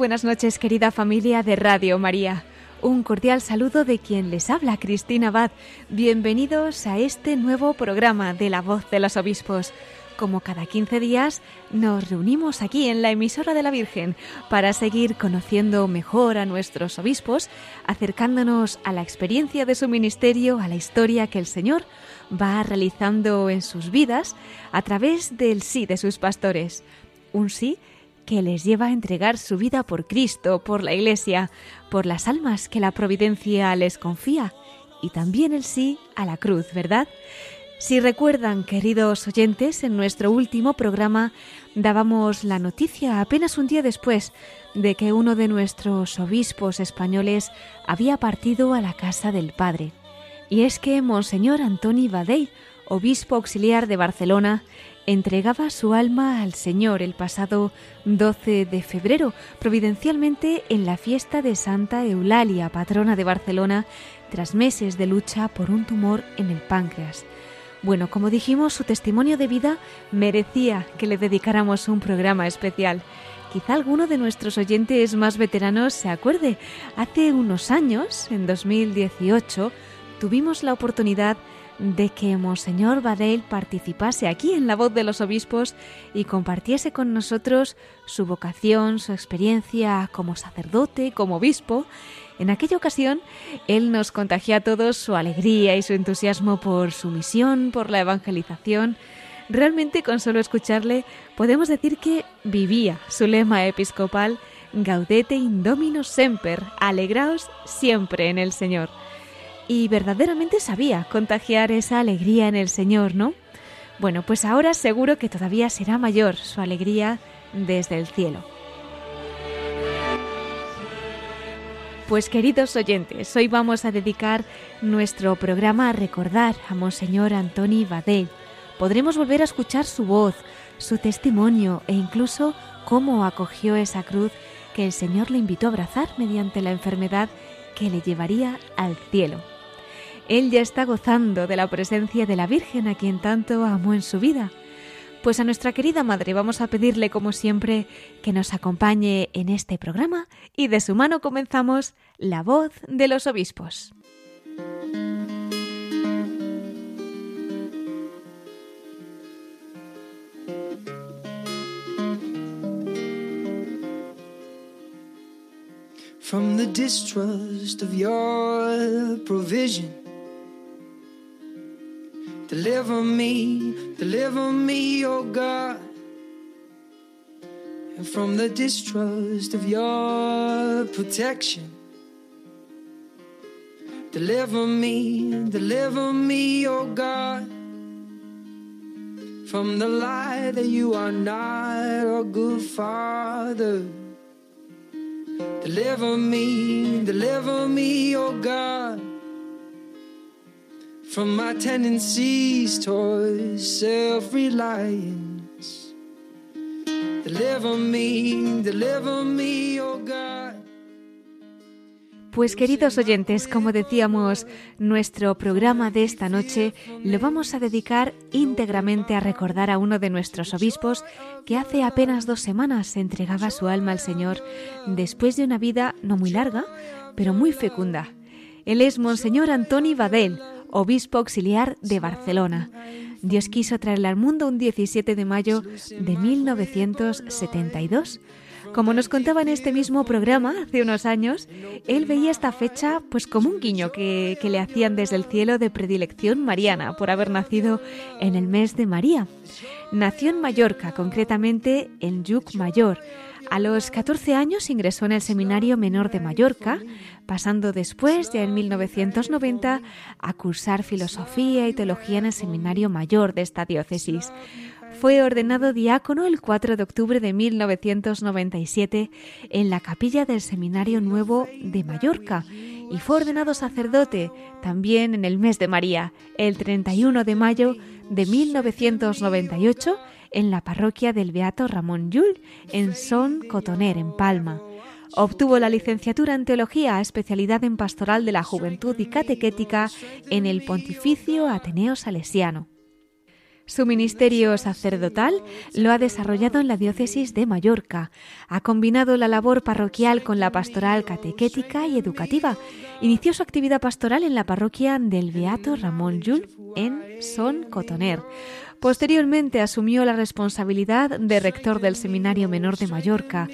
Buenas noches, querida familia de Radio María. Un cordial saludo de quien les habla, Cristina Abad. Bienvenidos a este nuevo programa de La Voz de los Obispos. Como cada 15 días, nos reunimos aquí en la emisora de la Virgen para seguir conociendo mejor a nuestros obispos, acercándonos a la experiencia de su ministerio, a la historia que el Señor va realizando en sus vidas a través del sí de sus pastores. Un sí les lleva a entregar su vida por Cristo, por la Iglesia, por las almas que la providencia les confía, y también el sí a la cruz, ¿verdad? Si recuerdan, queridos oyentes, en nuestro último programa dábamos la noticia apenas un día después de que uno de nuestros obispos españoles había partido a la casa del Padre. Y es que Monseñor Antoni Badell, obispo auxiliar de Barcelona, entregaba su alma al Señor el pasado 12 de febrero, providencialmente en la fiesta de Santa Eulalia, patrona de Barcelona, tras meses de lucha por un tumor en el páncreas. Bueno, como dijimos, su testimonio de vida merecía que le dedicáramos un programa especial. Quizá alguno de nuestros oyentes más veteranos se acuerde. Hace unos años, en 2018, tuvimos la oportunidad de que Monseñor Badell participase aquí en la voz de los obispos y compartiese con nosotros su vocación, su experiencia como sacerdote, como obispo. En aquella ocasión, él nos contagió a todos su alegría y su entusiasmo por su misión, por la evangelización. Realmente con solo escucharle podemos decir que vivía su lema episcopal Gaudete Indominus Semper, alegraos siempre en el Señor y verdaderamente sabía contagiar esa alegría en el Señor, ¿no? Bueno, pues ahora seguro que todavía será mayor su alegría desde el cielo. Pues queridos oyentes, hoy vamos a dedicar nuestro programa a recordar a Monseñor Antoni Badell. Podremos volver a escuchar su voz, su testimonio e incluso cómo acogió esa cruz que el Señor le invitó a abrazar mediante la enfermedad que le llevaría al cielo. Él ya está gozando de la presencia de la Virgen a quien tanto amó en su vida. Pues a nuestra querida Madre vamos a pedirle, como siempre, que nos acompañe en este programa y de su mano comenzamos La voz de los obispos. From the distrust of your provision Deliver me, deliver me, oh God. And from the distrust of your protection. Deliver me, deliver me, oh God. From the lie that you are not a good father. Deliver me, deliver me, oh God from my tendencies towards self reliance. Deliver me, deliver me, oh God. Pues queridos oyentes, como decíamos, nuestro programa de esta noche lo vamos a dedicar íntegramente a recordar a uno de nuestros obispos que hace apenas dos semanas entregaba su alma al Señor después de una vida no muy larga, pero muy fecunda. Él es Monseñor Antoni Badell, obispo auxiliar de Barcelona. Dios quiso traerle al mundo un 17 de mayo de 1972. Como nos contaba en este mismo programa hace unos años, él veía esta fecha pues como un guiño que, que, le hacían desde el cielo de predilección mariana por haber nacido en el mes de María. Nació en Mallorca, concretamente en Lluc Mayor, a los 14 años ingresó en el Seminario Menor de Mallorca, pasando después, ya en 1990, a cursar filosofía y teología en el Seminario Mayor de esta diócesis. fue ordenado diácono el 4 de octubre de 1997 en la capilla del Seminario Nuevo de Mallorca y fue ordenado sacerdote también en el mes de María, el 31 de mayo de 1998 en la parroquia del Beato Ramón Llull en Son Cotoner, en Palma. Obtuvo la licenciatura en Teología, especialidad en Pastoral de la Juventud y Catequética en el Pontificio Ateneo Salesiano. Su ministerio sacerdotal lo ha desarrollado en la diócesis de Mallorca. Ha combinado la labor parroquial con la pastoral catequética y educativa. Inició su actividad pastoral en la parroquia del Beato Ramón Llull en Son Cotoner. Posteriormente asumió la responsabilidad de rector del Seminario Menor de Mallorca.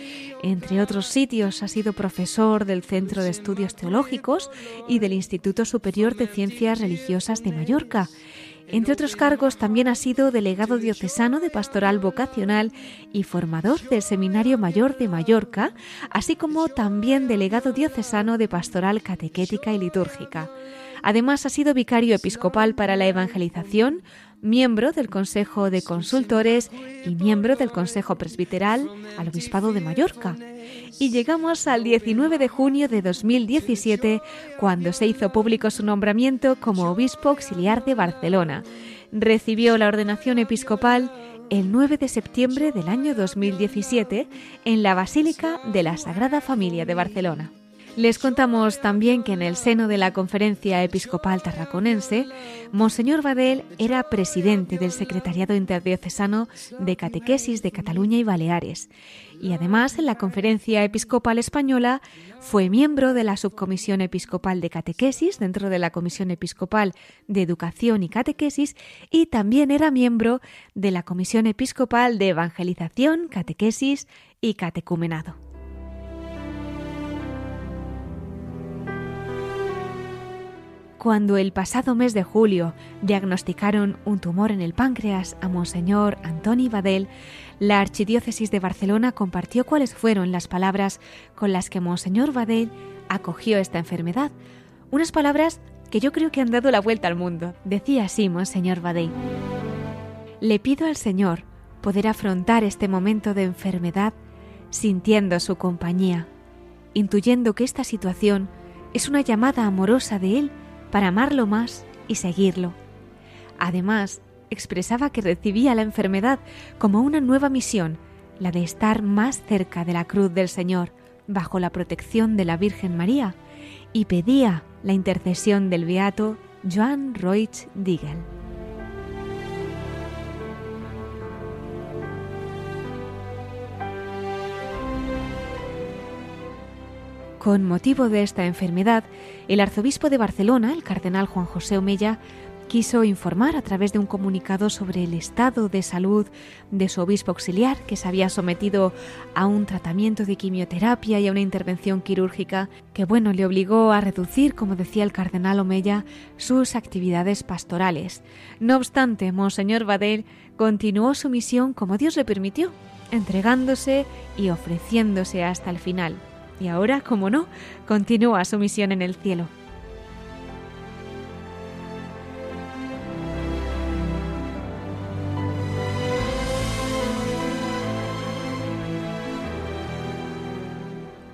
Entre otros sitios ha sido profesor del Centro de Estudios Teológicos y del Instituto Superior de Ciencias Religiosas de Mallorca. Entre otros cargos también ha sido delegado diocesano de Pastoral Vocacional y formador del Seminario Mayor de Mallorca, así como también delegado diocesano de Pastoral Catequética y Litúrgica. Además ha sido vicario episcopal para la evangelización, miembro del Consejo de Consultores y miembro del Consejo Presbiteral al Obispado de Mallorca. Y llegamos al 19 de junio de 2017, cuando se hizo público su nombramiento como obispo auxiliar de Barcelona. Recibió la ordenación episcopal el 9 de septiembre del año 2017 en la Basílica de la Sagrada Familia de Barcelona. Les contamos también que en el seno de la Conferencia Episcopal Tarraconense, Monseñor Badel era presidente del Secretariado Interdiocesano de Catequesis de Cataluña y Baleares. Y además, en la Conferencia Episcopal Española, fue miembro de la Subcomisión Episcopal de Catequesis dentro de la Comisión Episcopal de Educación y Catequesis y también era miembro de la Comisión Episcopal de Evangelización, Catequesis y Catecumenado. Cuando el pasado mes de julio diagnosticaron un tumor en el páncreas a Monseñor Antoni Badel, la Archidiócesis de Barcelona compartió cuáles fueron las palabras con las que Monseñor Badel acogió esta enfermedad. Unas palabras que yo creo que han dado la vuelta al mundo. Decía así Monseñor Badel. Le pido al Señor poder afrontar este momento de enfermedad sintiendo su compañía, intuyendo que esta situación es una llamada amorosa de Él para amarlo más y seguirlo. Además, expresaba que recibía la enfermedad como una nueva misión, la de estar más cerca de la cruz del Señor, bajo la protección de la Virgen María, y pedía la intercesión del beato Joan Roig Digel. Con motivo de esta enfermedad, el arzobispo de Barcelona, el cardenal Juan José Omella, quiso informar a través de un comunicado sobre el estado de salud de su obispo auxiliar, que se había sometido a un tratamiento de quimioterapia y a una intervención quirúrgica que, bueno, le obligó a reducir, como decía el cardenal Omella, sus actividades pastorales. No obstante, Monseñor Badel continuó su misión como Dios le permitió, entregándose y ofreciéndose hasta el final y ahora, como no, continúa su misión en el cielo.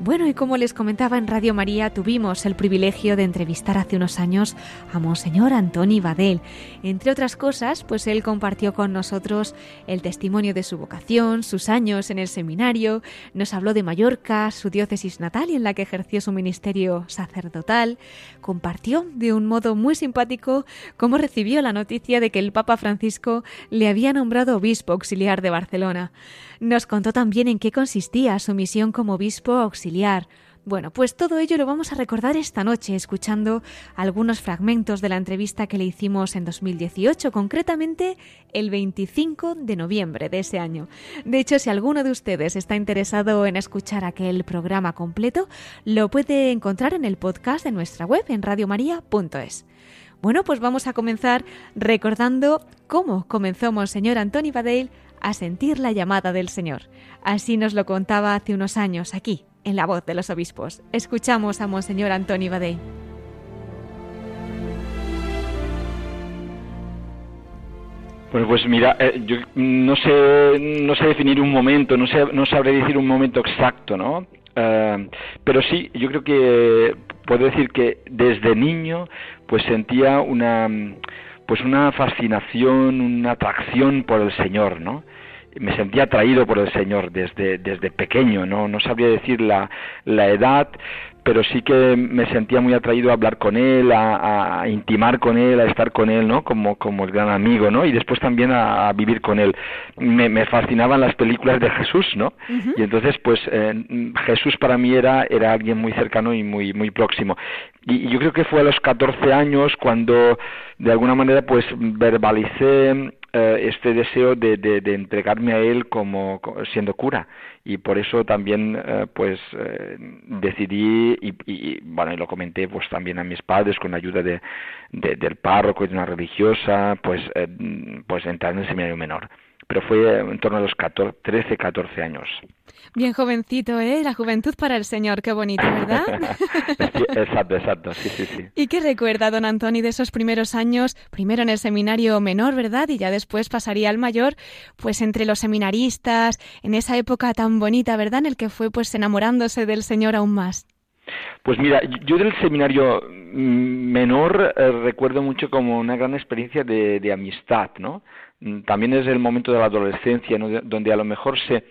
Bueno, y como les comentaba en Radio María, tuvimos el privilegio de entrevistar hace unos años a Monseñor Antoni Badel. Entre otras cosas, pues él compartió con nosotros el testimonio de su vocación, sus años en el seminario, nos habló de Mallorca, su diócesis natal y en la que ejerció su ministerio sacerdotal, compartió de un modo muy simpático cómo recibió la noticia de que el Papa Francisco le había nombrado obispo auxiliar de Barcelona. Nos contó también en qué consistía su misión como obispo auxiliar. Bueno, pues todo ello lo vamos a recordar esta noche escuchando algunos fragmentos de la entrevista que le hicimos en 2018, concretamente el 25 de noviembre de ese año. De hecho, si alguno de ustedes está interesado en escuchar aquel programa completo, lo puede encontrar en el podcast de nuestra web en radiomaria.es. Bueno, pues vamos a comenzar recordando cómo comenzó Monseñor Antoni Badale a sentir la llamada del Señor. Así nos lo contaba hace unos años aquí, en la voz de los obispos. Escuchamos a Monseñor Antoni Badé. Pues mira, eh, yo no sé, no sé definir un momento, no sé, no sabré decir un momento exacto, ¿no? Eh, pero sí, yo creo que puedo decir que desde niño, pues sentía una, pues una fascinación, una atracción por el Señor, ¿no? Me sentía atraído por el Señor desde, desde pequeño, no, no sabría decir la, la edad, pero sí que me sentía muy atraído a hablar con él, a, intimar con él, a estar con él, ¿no? Como, como el gran amigo, ¿no? Y después también a, vivir con él. Me, me, fascinaban las películas de Jesús, ¿no? Y entonces, pues, eh, Jesús para mí era, era alguien muy cercano y muy, muy próximo. Y, y, yo creo que fue a los 14 años cuando, de alguna manera, pues, verbalicé eh, este deseo de, de, entregarme a él como, siendo cura. Y por eso también eh, pues eh, decidí y, y, bueno y lo comenté pues también a mis padres con la ayuda de, del párroco y de una religiosa pues pues entrar en el seminario menor pero fue en torno a los 14, 13, 14 años. Bien jovencito, ¿eh? La juventud para el Señor, qué bonito, ¿verdad? exacto, exacto, sí, sí, sí. ¿Y qué recuerda don Antoni de esos primeros años, primero en el seminario menor, ¿verdad? Y ya después pasaría al mayor, pues entre los seminaristas, en esa época tan bonita, ¿verdad? En el que fue pues enamorándose del Señor aún más. Pues mira, yo del seminario menor eh, recuerdo mucho como una gran experiencia de, de amistad, ¿no? Mm, también es el momento de la adolescencia, donde a lo mejor se,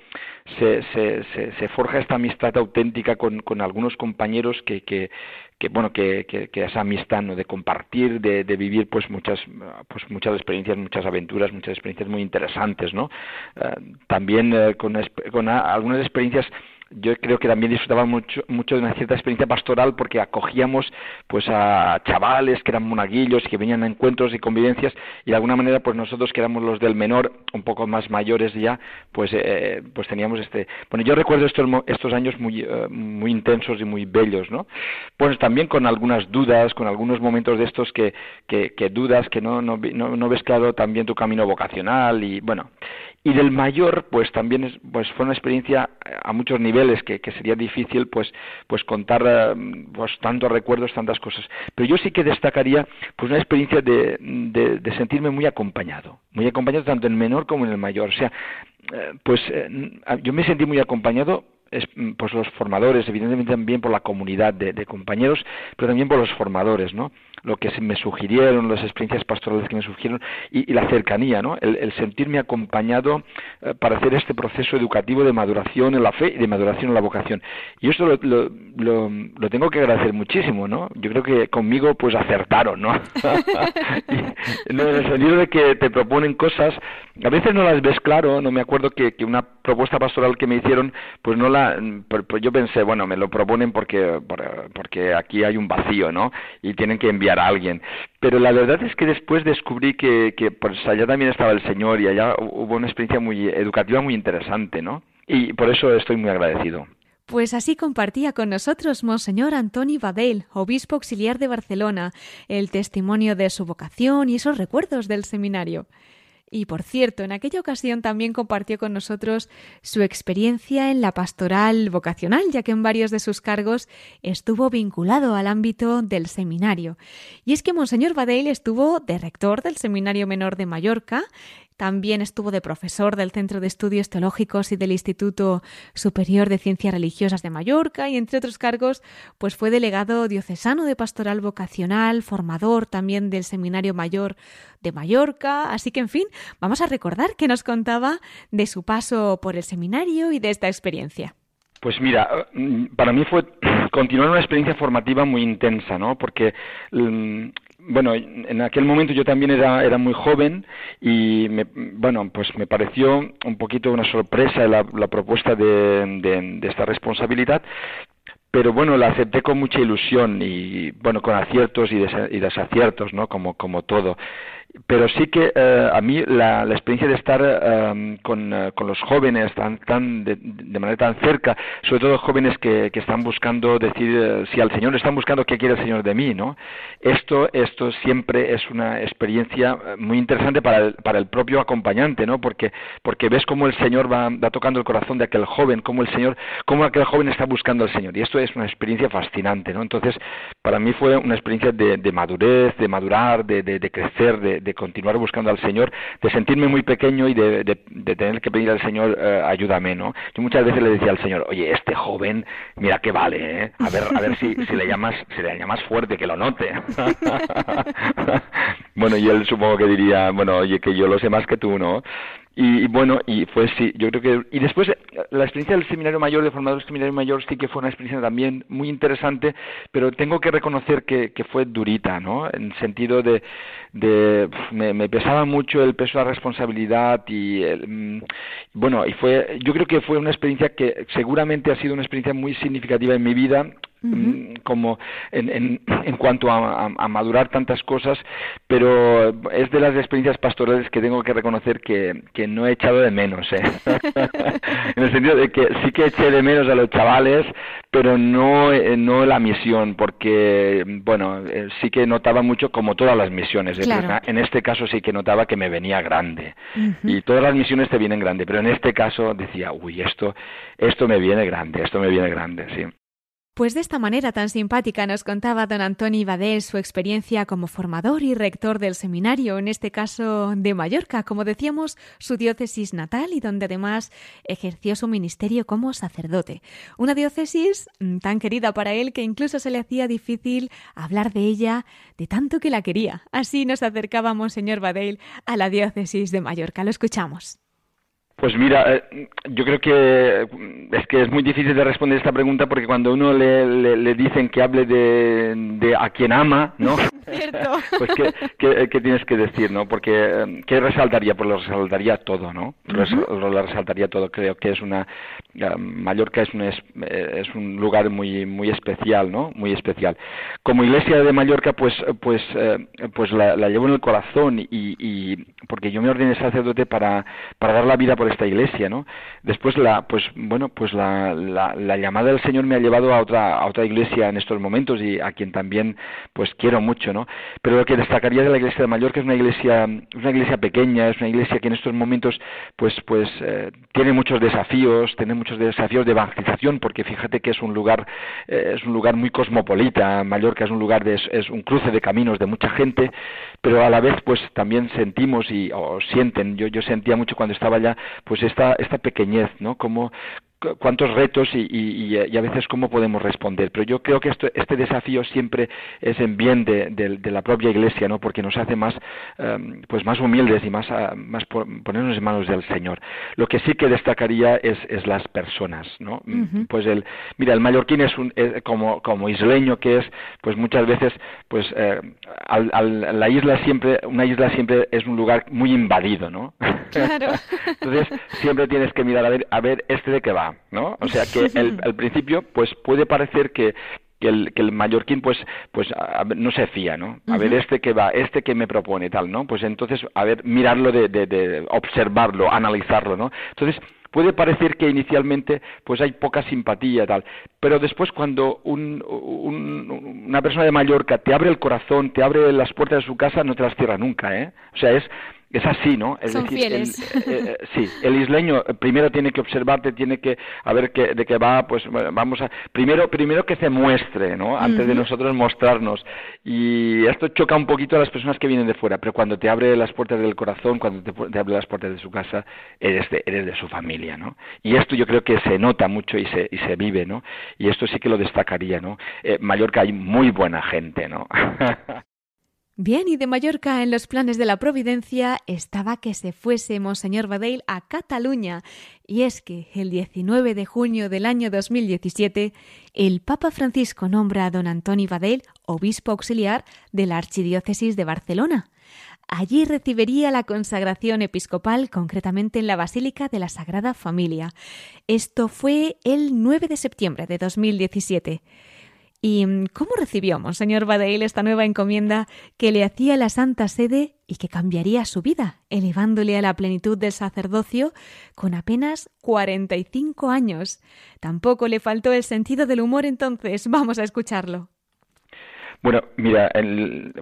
se, se, se, forja esta amistad auténtica con, algunos compañeros que, que, que bueno que, que, que, esa amistad ¿no? de compartir de, de, vivir pues muchas pues muchas experiencias muchas aventuras muchas experiencias muy interesantes no eh, también eh, con, con algunas experiencias yo creo que también disfrutaba mucho, mucho de una cierta experiencia pastoral porque acogíamos pues a chavales que eran monaguillos que venían a encuentros y convivencias y de alguna manera pues nosotros que éramos los del menor un poco más mayores ya pues eh, pues teníamos este bueno yo recuerdo estos estos años muy eh, muy intensos y muy bellos no pues también con algunas dudas con algunos momentos de estos que que, que dudas que no, no no ves claro también tu camino vocacional y bueno y del mayor pues también es, pues fue una experiencia a muchos niveles que, sería difícil pues pues contar eh, pues tantos recuerdos tantas cosas. Pero yo sí que destacaría pues una experiencia de, de, sentirme muy acompañado. Muy acompañado tanto en el menor como en el mayor. O sea eh, pues eh, yo me sentí muy acompañado pues los formadores, evidentemente también por la comunidad de, compañeros, pero también por los formadores, ¿no? Lo que me sugirieron, las experiencias pastorales que me sugirieron y, la cercanía, ¿no? El, sentirme acompañado eh, para hacer este proceso educativo de maduración en la fe y de maduración en la vocación. Y eso lo, lo, tengo que agradecer muchísimo, ¿no? Yo creo que conmigo pues acertaron, ¿no? en el sentido de que te proponen cosas, a veces no las ves claro, no me acuerdo que, que una propuesta pastoral que me hicieron, pues no la, pues yo pensé, bueno, me lo proponen porque, porque aquí hay un vacío, ¿no? Y tienen que enviar a alguien. Pero la verdad es que después descubrí que, que pues allá también estaba el Señor y allá hubo una experiencia muy educativa muy interesante, ¿no? Y por eso estoy muy agradecido. Pues así compartía con nosotros Monseñor Antoni Badell, obispo auxiliar de Barcelona, el testimonio de su vocación y esos recuerdos del seminario. Y por cierto, en aquella ocasión también compartió con nosotros su experiencia en la pastoral vocacional, ya que en varios de sus cargos estuvo vinculado al ámbito del seminario. Y es que Monseñor Badell estuvo de rector del Seminario Menor de Mallorca, también estuvo de profesor del Centro de Estudios Teológicos y del Instituto Superior de Ciencias Religiosas de Mallorca y entre otros cargos, pues fue delegado diocesano de Pastoral Vocacional, formador también del Seminario Mayor de Mallorca, así que en fin, vamos a recordar que nos contaba de su paso por el seminario y de esta experiencia. Pues mira, mm, para mí fue continuar una experiencia formativa muy intensa, ¿no? Porque mm, bueno, en aquel momento yo también era, era muy joven y, me, bueno, pues me pareció un poquito una sorpresa la, la propuesta de, de, esta responsabilidad, pero bueno, la acepté con mucha ilusión y bueno, con aciertos y, y desaciertos, ¿no? Como todo pero sí que eh, a mí la, experiencia de estar eh, con, eh, con, los jóvenes tan, tan de, de, manera tan cerca, sobre todo jóvenes que, que están buscando decir si al Señor están buscando qué quiere el Señor de mí, ¿no? Esto, esto siempre es una experiencia muy interesante para el, para el propio acompañante, ¿no? Porque, porque ves cómo el Señor va, va tocando el corazón de aquel joven, cómo el Señor, cómo aquel joven está buscando al Señor. Y esto es una experiencia fascinante, ¿no? Entonces, para mí fue una experiencia de, de madurez, de madurar, de, de crecer, de de, continuar buscando al Señor, de sentirme muy pequeño y de, de tener que pedir al Señor, eh, ayúdame, ¿no? Yo muchas veces le decía al Señor, oye, este joven, mira que vale, ¿eh? A ver, a ver si, le llamas, si le llamas fuerte, que lo note. bueno, y él supongo que diría, bueno, oye, que yo lo sé más que tú, ¿no? Y, bueno, y fue sí, yo creo que... Y después la experiencia del seminario mayor, de formador del seminario mayor, sí que fue una experiencia también muy interesante, pero tengo que reconocer que, que fue durita, ¿no? En sentido de... de me, me, pesaba mucho el peso de la responsabilidad y... Mm, bueno, y fue... Yo creo que fue una experiencia que seguramente ha sido una experiencia muy significativa en mi vida Mm, como en, en, en cuanto a, a, madurar tantas cosas, pero es de las experiencias pastorales que tengo que reconocer que, que no he echado de menos, ¿eh? en el sentido de que sí que eché de menos a los chavales, pero no, eh, no la misión, porque, bueno, eh, sí que notaba mucho como todas las misiones, en este caso sí que notaba que me venía grande, y todas las misiones te vienen grande, pero en este caso decía, uy, esto, esto me viene grande, esto me viene grande, sí. Pues de esta manera tan simpática nos contaba don Antonio Badel su experiencia como formador y rector del seminario, en este caso de Mallorca, como decíamos, su diócesis natal y donde además ejerció su ministerio como sacerdote. Una diócesis mm, tan querida para él que incluso se le hacía difícil hablar de ella de tanto que la quería. Así nos acercábamos, señor Badel, a la diócesis de Mallorca. Lo escuchamos. Pues mira, eh, yo creo que es que es muy difícil de responder esta pregunta porque cuando uno le, le, dicen que hable de, de, a quien ama, ¿no? pues ¿qué, ¿qué, tienes que decir, ¿no? Porque eh, ¿qué resaltaría? Pues lo resaltaría todo, ¿no? Lo resaltaría todo. Creo que es una Mallorca es un es, un lugar muy muy especial, ¿no? Muy especial. Como Iglesia de Mallorca, pues pues eh, pues la, la, llevo en el corazón y, y porque yo me ordené sacerdote para para dar la vida por esta iglesia, ¿no? Después la, pues bueno, pues la, la, llamada del Señor me ha llevado a otra, a otra iglesia en estos momentos y a quien también, pues quiero mucho, ¿no? Pero lo que destacaría de la iglesia de Mallorca es una iglesia, una iglesia pequeña, es una iglesia que en estos momentos, pues, pues eh, tiene muchos desafíos, tiene muchos desafíos de evangelización, porque fíjate que es un lugar, eh, es un lugar muy cosmopolita, Mallorca es un lugar de, es un cruce de caminos de mucha gente, pero a la vez, pues también sentimos y o sienten, yo, yo sentía mucho cuando estaba allá, pues esta, esta pequeñez, ¿no? Como, cuántos retos y, y, y, a veces cómo podemos responder. Pero yo creo que esto, este desafío siempre es en bien de, de, la propia Iglesia, ¿no? Porque nos hace más, em, pues más humildes y más, ah, más ponernos en manos del Señor. Lo que sí que destacaría es, es las personas, ¿no? Pues el, mira, el mallorquín es un, como, como isleño que es, pues muchas veces, pues eh, al, la isla siempre, una isla siempre es un lugar muy invadido, ¿no? Claro. Entonces siempre tienes que mirar a ver, a ver este de qué va ¿no? O sea que el, al principio pues puede parecer que que el, que el mallorquín pues pues no se fía, ¿no? A ver este que va, este que me propone tal, ¿no? Pues entonces a ver mirarlo de, de, de observarlo, analizarlo, ¿no? Entonces puede parecer que inicialmente pues hay poca simpatía tal, pero después cuando un, un, una persona de Mallorca te abre el corazón, te abre las puertas de su casa, no te las cierra nunca, ¿eh? O sea, es es así, ¿no? Es decir, el, eh, eh, sí, el isleño primero tiene que observarte, tiene que a ver que, de qué va, pues vamos a primero primero que se muestre, ¿no? Antes de nosotros mostrarnos. Y esto choca un poquito a las personas que vienen de fuera, pero cuando te abre las puertas del corazón, cuando te, abre las puertas de su casa, eres de, eres de su familia, ¿no? Y esto yo creo que se nota mucho y se y se vive, ¿no? Y esto sí que lo destacaría, ¿no? Eh, Mallorca hay muy buena gente, ¿no? Bien, y de Mallorca en los planes de la Providencia estaba que se fuese Monseñor Badeil a Cataluña. Y es que el 19 de junio del año 2017, el Papa Francisco nombra a don Antoni Badeil obispo auxiliar de la Archidiócesis de Barcelona. Allí recibiría la consagración episcopal, concretamente en la Basílica de la Sagrada Familia. Esto fue el 9 de septiembre de 2017. ¿Y cómo recibió Monseñor Badeil esta nueva encomienda que le hacía la Santa Sede y que cambiaría su vida, elevándole a la plenitud del sacerdocio con apenas 45 años? Tampoco le faltó el sentido del humor entonces. Vamos a escucharlo. Bueno, mira,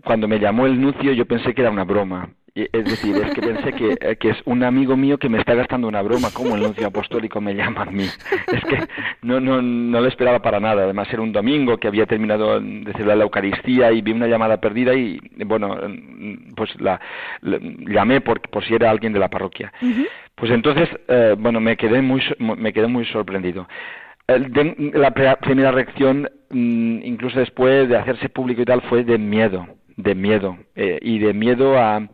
cuando me llamó el nuncio yo pensé que era una broma es decir, es que pensé que, eh, que, es un amigo mío que me está gastando una broma, como el nuncio apostólico me llama a mí. Es que no, no, no lo esperaba para nada. Además, era un domingo que había terminado de celebrar la Eucaristía y vi una llamada perdida y, bueno, pues la, llamé por, por si era alguien de la parroquia. Pues entonces, eh, bueno, me quedé muy, me quedé muy sorprendido la primera reacción, mm, incluso después de hacerse público y tal, fue de miedo, de miedo, eh, y de miedo a,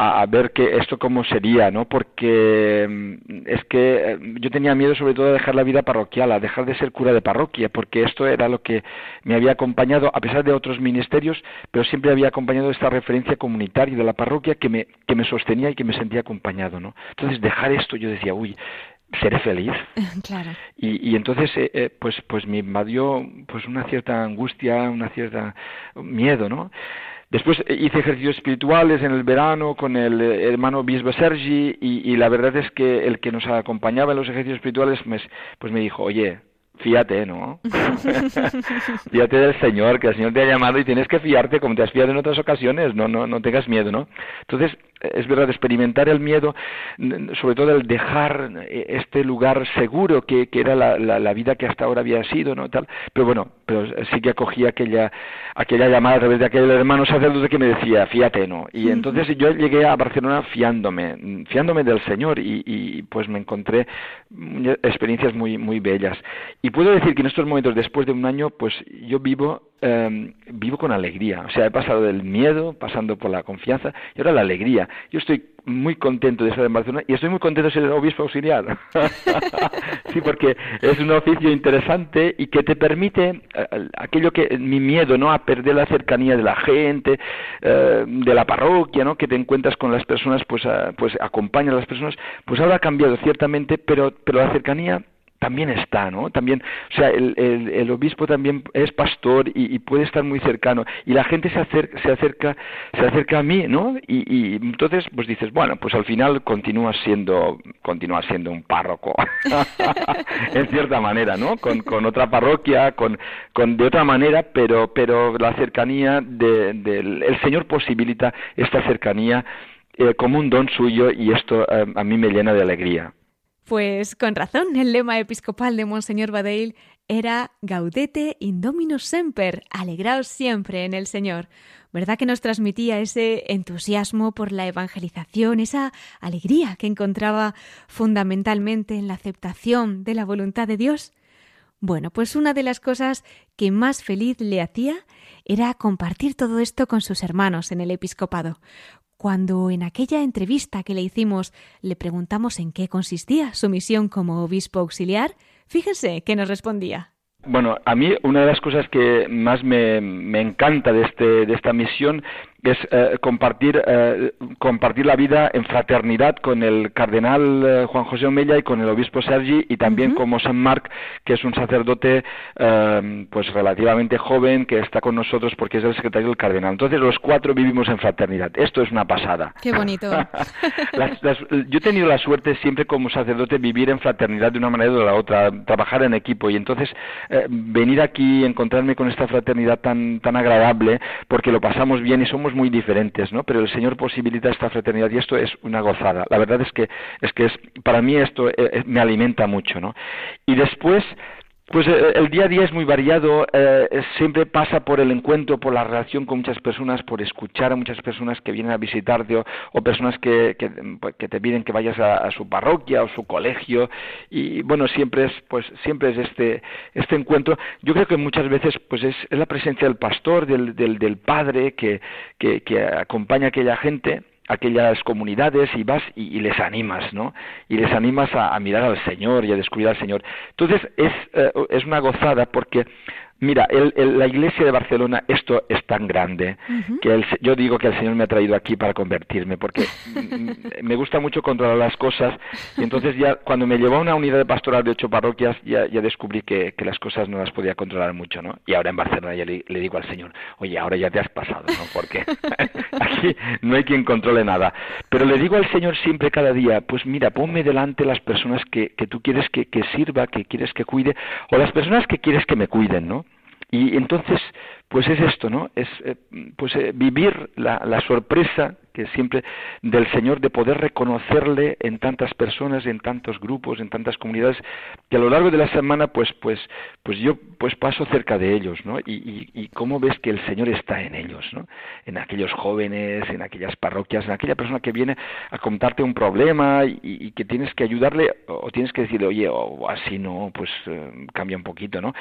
a, ver que esto cómo sería, ¿no? Porque mm, es que eh, yo tenía miedo sobre todo de dejar la vida parroquial, a dejar de ser cura de parroquia, porque esto era lo que me había acompañado, a pesar de otros ministerios, pero siempre había acompañado esta referencia comunitaria de la parroquia que me, que me sostenía y que me sentía acompañado, ¿no? Entonces dejar esto, yo decía, uy, seré feliz. Claro. Y, y entonces, eh, eh, pues, pues me invadió pues una cierta angustia, una cierta miedo, ¿no? Después eh, hice ejercicios espirituales en el verano con el hermano Bisbo Sergi y, y, la verdad es que el que nos acompañaba en los ejercicios espirituales pues, pues me dijo, oye, fíate, ¿no? fíate del Señor, que el Señor te ha llamado y tienes que fiarte como te has fiado en otras ocasiones, no, no, no tengas miedo, ¿no? Entonces, es verdad, experimentar el miedo, sobre todo el dejar este lugar seguro que, que era la, la, vida que hasta ahora había sido, ¿no? Tal, pero bueno, pero sí que acogí aquella, aquella llamada a través de aquel hermano sacerdote que me decía, fíate, ¿no? Y entonces yo llegué a Barcelona fiándome, fiándome del Señor y, y pues me encontré experiencias muy, muy bellas. Y puedo decir que en estos momentos, después de un año, pues yo vivo Em, vivo con alegría. O sea, he pasado del miedo, pasando por la confianza, y ahora la alegría. Yo estoy muy contento de estar en Barcelona y estoy muy contento de ser obispo auxiliar. sí, porque es un oficio interesante y que te permite eh, aquello que mi miedo, ¿no? A perder la cercanía de la gente, eh, de la parroquia, ¿no? Que te encuentras con las personas, pues, pues acompaña a las personas, pues ahora ha cambiado ciertamente, pero, pero la cercanía también está, ¿no? También, o sea, el, el, obispo también es pastor y, puede estar muy cercano y la gente se acerca, se acerca, se acerca a mí, ¿no? Y, entonces, pues dices, bueno, pues al final continúas siendo, continúas siendo un párroco, en cierta manera, ¿no? Con, con otra parroquia, con, con de otra manera, pero, pero la cercanía del de, el Señor posibilita esta cercanía eh, como un don suyo y esto eh, a mí me llena de alegría. Pues con razón, el lema episcopal de Monseñor Badeil era Gaudete Indominus Semper, alegraos siempre en el Señor. ¿Verdad que nos transmitía ese entusiasmo por la evangelización, esa alegría que encontraba fundamentalmente en la aceptación de la voluntad de Dios? Bueno, pues una de las cosas que más feliz le hacía era compartir todo esto con sus hermanos en el episcopado. Cuando en aquella entrevista que le hicimos le preguntamos en qué consistía su misión como obispo auxiliar, fíjense que nos respondía. Bueno, a mí una de las cosas que más me, me encanta de, este, de esta misión es eh, compartir, eh, compartir la vida en fraternidad con el cardenal eh, Juan José Omella y con el obispo Sergi y también con Mosén Marc, que es un sacerdote pues relativamente joven que está con nosotros porque es el secretario del cardenal. Entonces los cuatro vivimos en fraternidad. Esto es una pasada. Qué bonito. yo he tenido la suerte siempre como sacerdote vivir en fraternidad de una manera o de la otra, trabajar en equipo y entonces venir aquí, encontrarme con esta fraternidad tan, tan agradable porque lo pasamos bien y somos muy diferentes, ¿no? Pero el Señor posibilita esta fraternidad y esto es una gozada. La verdad es que es que es para mí esto eh, eh, me alimenta mucho, ¿no? Y después pues eh, el día a día es muy variado, eh, siempre pasa por el encuentro, por la relación con muchas personas, por escuchar a muchas personas que vienen a visitarte o, personas que, pues, que, te piden que vayas a, su parroquia o su colegio y bueno, siempre es pues siempre es este este encuentro. Yo creo que muchas veces pues es, es la presencia del pastor, del, del, del padre que, que, que acompaña a aquella gente aquellas comunidades y vas y, les animas, ¿no? Y les animas a, mirar al Señor y a descubrir al Señor. Entonces es, eh, es una gozada porque Mira, el, la iglesia de Barcelona, esto es tan grande que yo digo que el Señor me ha traído aquí para convertirme, porque me gusta mucho controlar las cosas y entonces ya cuando me llevó a una unidad de pastoral de ocho parroquias ya, ya descubrí que, que, las cosas no las podía controlar mucho, ¿no? Y ahora en Barcelona ya le, le, digo al Señor, oye, ahora ya te has pasado, ¿no? Porque aquí no hay quien controle nada. Pero le digo al Señor siempre cada día, pues mira, ponme delante las personas que, que tú quieres que, que sirva, que quieres que cuide, o las personas que quieres que me cuiden, ¿no? Y entonces, pues es esto, ¿no? Es eh, pues eh, vivir la, la sorpresa que siempre del Señor de poder reconocerle en tantas personas, en tantos grupos, en tantas comunidades, que a lo largo de la semana pues pues pues yo pues paso cerca de ellos, ¿no? Y, y, cómo ves que el Señor está en ellos, ¿no? En aquellos jóvenes, en aquellas parroquias, en aquella persona que viene a contarte un problema y, que tienes que ayudarle o tienes que decirle, oye, o así no, pues eh, cambia un poquito, ¿no?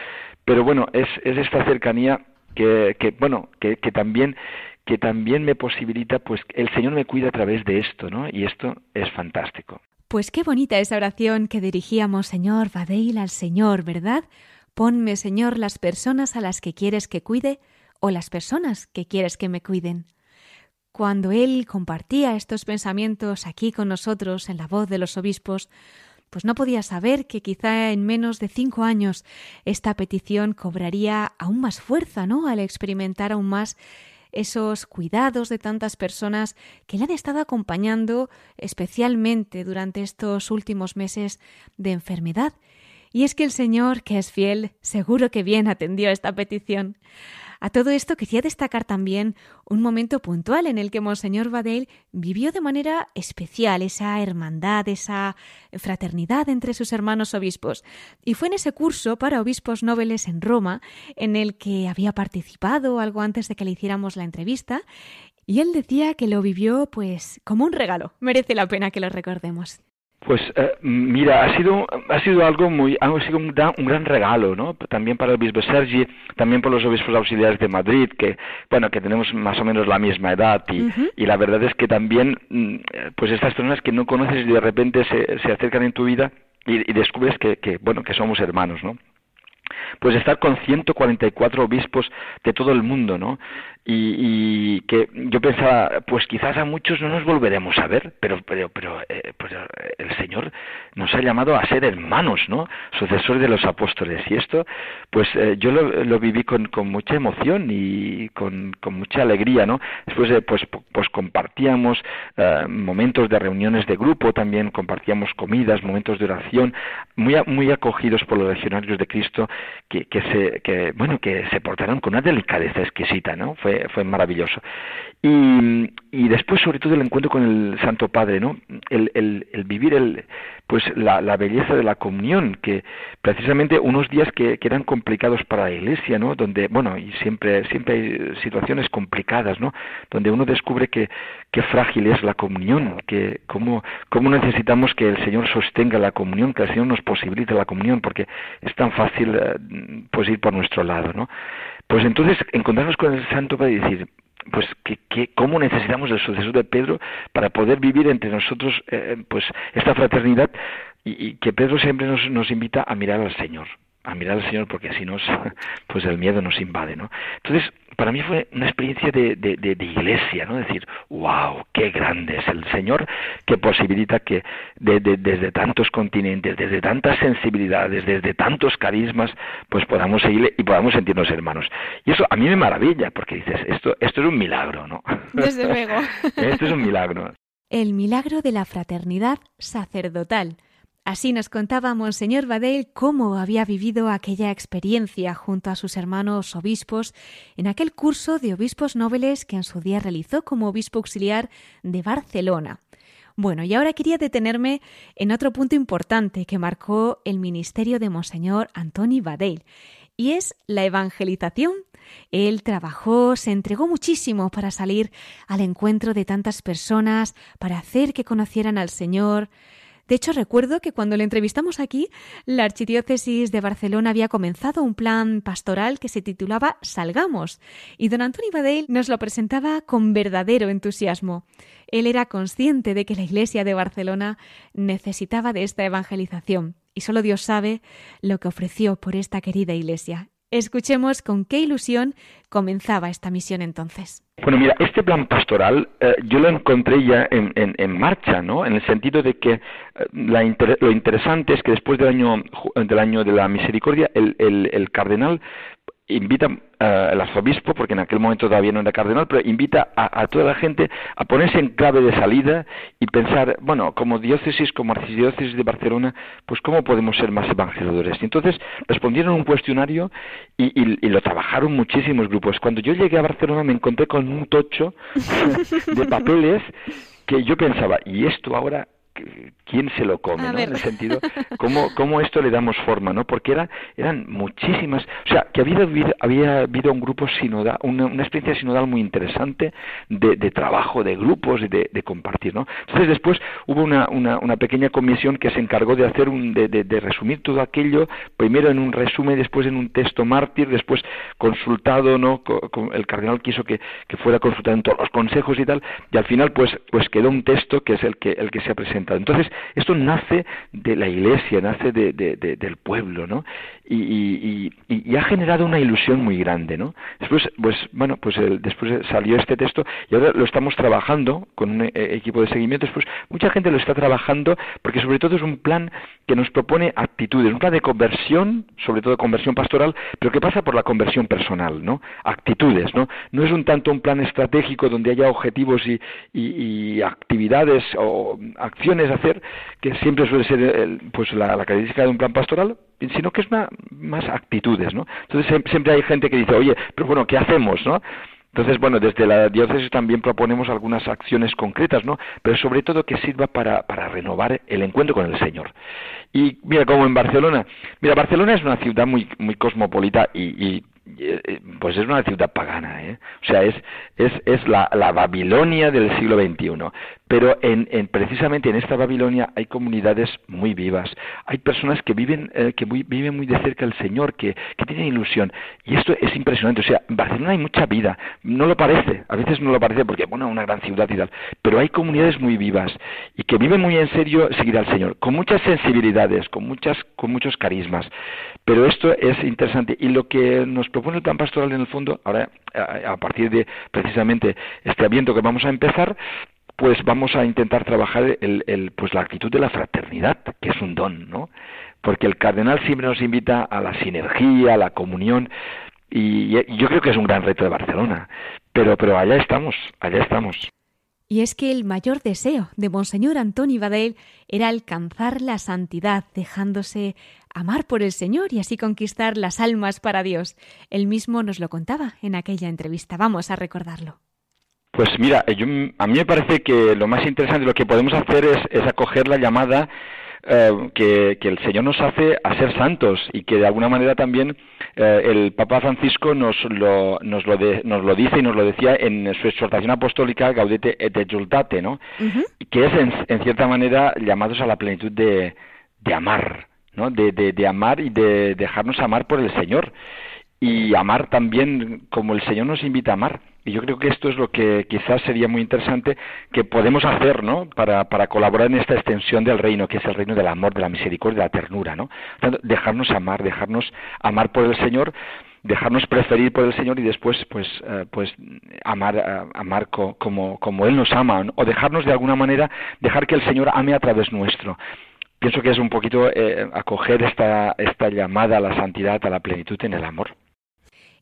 Pero bueno, es, es esta cercanía que, bueno, que, que también que también me posibilita, pues el Señor me cuida a través de esto, ¿no? Y esto es fantástico. Pues qué bonita esa oración que dirigíamos, Señor Badeil, al Señor, ¿verdad? Ponme, Señor, las personas a las que quieres que cuide o las personas que quieres que me cuiden. Cuando él compartía estos pensamientos aquí con nosotros en la voz de los obispos, pues no podía saber que quizá en menos de cinco años esta petición cobraría aún más fuerza, ¿no? Al experimentar aún más esos cuidados de tantas personas que le han estado acompañando especialmente durante estos últimos meses de enfermedad. Y es que el Señor, que es fiel, seguro que bien atendió esta petición. A todo esto quería destacar también un momento puntual en el que Monseñor Badel vivió de manera especial esa hermandad, esa fraternidad entre sus hermanos obispos. Y fue en ese curso para obispos nobles en Roma, en el que había participado algo antes de que le hiciéramos la entrevista, y él decía que lo vivió pues como un regalo. Merece la pena que lo recordemos. Pues eh, mira, ha sido ha sido algo muy ha sido un gran, un gran regalo, ¿no? También para el obispo Sergi, también por los obispos auxiliares de Madrid, que bueno que tenemos más o menos la misma edad y, y la verdad es que también mm, pues estas personas que no conoces y de repente se, se acercan en tu vida y, y descubres que, que bueno que somos hermanos, ¿no? pues estar con 144 obispos de todo el mundo, ¿no? Y, que yo pensaba, pues quizás a muchos no nos volveremos a ver, pero pero pero eh, pues eh, el Señor nos ha llamado a ser hermanos, ¿no? Sucesores de los apóstoles y esto, pues eh, yo lo, viví con, con mucha emoción y con, con mucha alegría, ¿no? Después pues pues compartíamos momentos de reuniones de grupo, también compartíamos comidas, momentos de oración, muy muy acogidos por los legionarios de Cristo que, que se que bueno que se portaron con una delicadeza exquisita, ¿no? Fue fue, maravilloso. Y, y, después, sobre todo, el encuentro con el Santo Padre, ¿no? El, el, el vivir el, pues la, la, belleza de la comunión, que precisamente unos días que, que, eran complicados para la Iglesia, ¿no? Donde, bueno, y siempre, siempre hay situaciones complicadas, ¿no? Donde uno descubre que, qué frágil es la comunión, que cómo, cómo necesitamos que el Señor sostenga la comunión, que el Señor nos posibilite la comunión, porque es tan fácil, eh, pues, ir por nuestro lado, ¿no? Pues entonces encontrarnos con el Santo para decir, pues que, que, cómo necesitamos el sucesor de Pedro para poder vivir entre nosotros eh, pues esta fraternidad y, que Pedro siempre nos, nos invita a mirar al Señor a mirar al Señor porque si no pues el miedo nos invade no entonces para mí fue una experiencia de, de, iglesia, ¿no? Decir, wow, qué grande es el Señor que posibilita que desde tantos continentes, desde tantas sensibilidades, desde tantos carismas, pues podamos seguirle y podamos sentirnos hermanos. Y eso a mí me maravilla, porque dices, esto, esto es un milagro, ¿no? Desde luego. esto es un milagro. El milagro de la fraternidad sacerdotal Así nos contaba Monseñor Badel cómo había vivido aquella experiencia junto a sus hermanos obispos en aquel curso de obispos nobles que en su día realizó como obispo auxiliar de Barcelona. Bueno, y ahora quería detenerme en otro punto importante que marcó el ministerio de Monseñor Antoni Badel, y es la evangelización. Él trabajó, se entregó muchísimo para salir al encuentro de tantas personas, para hacer que conocieran al Señor, de hecho, recuerdo que cuando le entrevistamos aquí, la Archidiócesis de Barcelona había comenzado un plan pastoral que se titulaba Salgamos, y don Antonio Badell nos lo presentaba con verdadero entusiasmo. Él era consciente de que la Iglesia de Barcelona necesitaba de esta evangelización, y solo Dios sabe lo que ofreció por esta querida Iglesia. Escuchemos con qué ilusión comenzaba esta misión entonces. Bueno, mira, este plan pastoral eh, yo lo encontré ya en, en, marcha, ¿no? En el sentido de que eh, la lo interesante es que después del año, del año de la misericordia, el, el cardenal invita uh, el arzobispo, porque en aquel momento todavía no era cardenal, pero invita a, a, toda la gente a ponerse en clave de salida y pensar, bueno, como diócesis, como archidiócesis de Barcelona, pues cómo podemos ser más evangelizadores. Y entonces respondieron un cuestionario y, y, y, lo trabajaron muchísimos grupos. Cuando yo llegué a Barcelona me encontré con un tocho de papeles que yo pensaba, ¿y esto ahora quién se lo come, ¿no? En el sentido, ¿cómo, cómo esto le damos forma, ¿no? Porque era, eran muchísimas, o sea, que había, había habido un grupo sinodal, una, una experiencia sinodal muy interesante de, de trabajo, de grupos, de, de, compartir, ¿no? Entonces después hubo una, una, una, pequeña comisión que se encargó de hacer un, de, de, resumir todo aquello, primero en un resumen, después en un texto mártir, después consultado, ¿no? El cardenal quiso que, que fuera consultado en todos los consejos y tal, y al final pues, pues quedó un texto que es el que, el que se ha presentado. Entonces, esto nace de la iglesia, nace de, de, de, del pueblo, ¿no? Y, y, y, ha generado una ilusión muy grande, ¿no? Después, pues, bueno, pues el, después salió este texto y ahora lo estamos trabajando con un eh, equipo de seguimiento. Después, mucha gente lo está trabajando porque sobre todo es un plan que nos propone actitudes, un plan de conversión, sobre todo conversión pastoral, pero que pasa por la conversión personal, ¿no? Actitudes, ¿no? No es un tanto un plan estratégico donde haya objetivos y, y actividades o acciones a hacer, que siempre suele ser el, pues la, la característica de un plan pastoral, sino que es una, más actitudes, ¿no? Entonces siempre hay gente que dice, oye, pero bueno, ¿qué hacemos, no? Entonces, bueno, desde la diócesis también proponemos algunas acciones concretas, ¿no? Pero sobre todo que sirva para, para renovar el encuentro con el Señor. Y mira, como en Barcelona, mira, Barcelona es una ciudad muy, muy cosmopolita y, y pues es una ciudad pagana, ¿eh? o sea, es, es, es la, la Babilonia del siglo XXI. Pero en, en, precisamente en esta Babilonia hay comunidades muy vivas, hay personas que viven, eh, que muy, viven muy de cerca al Señor, que, que tienen ilusión. Y esto es impresionante. O sea, en Barcelona hay mucha vida, no lo parece, a veces no lo parece porque, bueno, una gran ciudad y tal, pero hay comunidades muy vivas y que viven muy en serio seguir al Señor, con muchas sensibilidades, con, muchas, con muchos carismas. Pero esto es interesante y lo que nos propone el plan pastoral en el fondo, ahora a partir de precisamente este aviento que vamos a empezar, pues vamos a intentar trabajar el, el, pues la actitud de la fraternidad, que es un don, ¿no? Porque el cardenal siempre nos invita a la sinergia, a la comunión, y, y yo creo que es un gran reto de Barcelona. Pero, pero allá estamos, allá estamos. Y es que el mayor deseo de Monseñor Antoni Badel era alcanzar la santidad, dejándose amar por el Señor y así conquistar las almas para Dios. Él mismo nos lo contaba en aquella entrevista. Vamos a recordarlo. Pues mira, yo, a mí me parece que lo más interesante, lo que podemos hacer es, es acoger la llamada eh, que, que, el Señor nos hace a ser santos y que de alguna manera también eh, el Papa Francisco nos lo, nos, lo de, nos lo dice y nos lo decía en su exhortación apostólica Gaudete et exultate, ¿no? Uh -huh. Que es en, en, cierta manera llamados a la plenitud de, de amar, ¿no? De, de, de amar y de dejarnos amar por el Señor y amar también como el Señor nos invita a amar. Y yo creo que esto es lo que quizás sería muy interesante que podemos hacer, ¿no? Para, para colaborar en esta extensión del reino, que es el reino del amor, de la misericordia, de la ternura, ¿no? dejarnos amar, dejarnos amar por el Señor, dejarnos preferir por el Señor y después, pues, uh, pues amar, uh, amar co como, como Él nos ama, o dejarnos de alguna manera, dejar que el Señor ame a través nuestro pienso que es un poquito eh, acoger esta, esta llamada a la santidad, a la plenitud en el amor.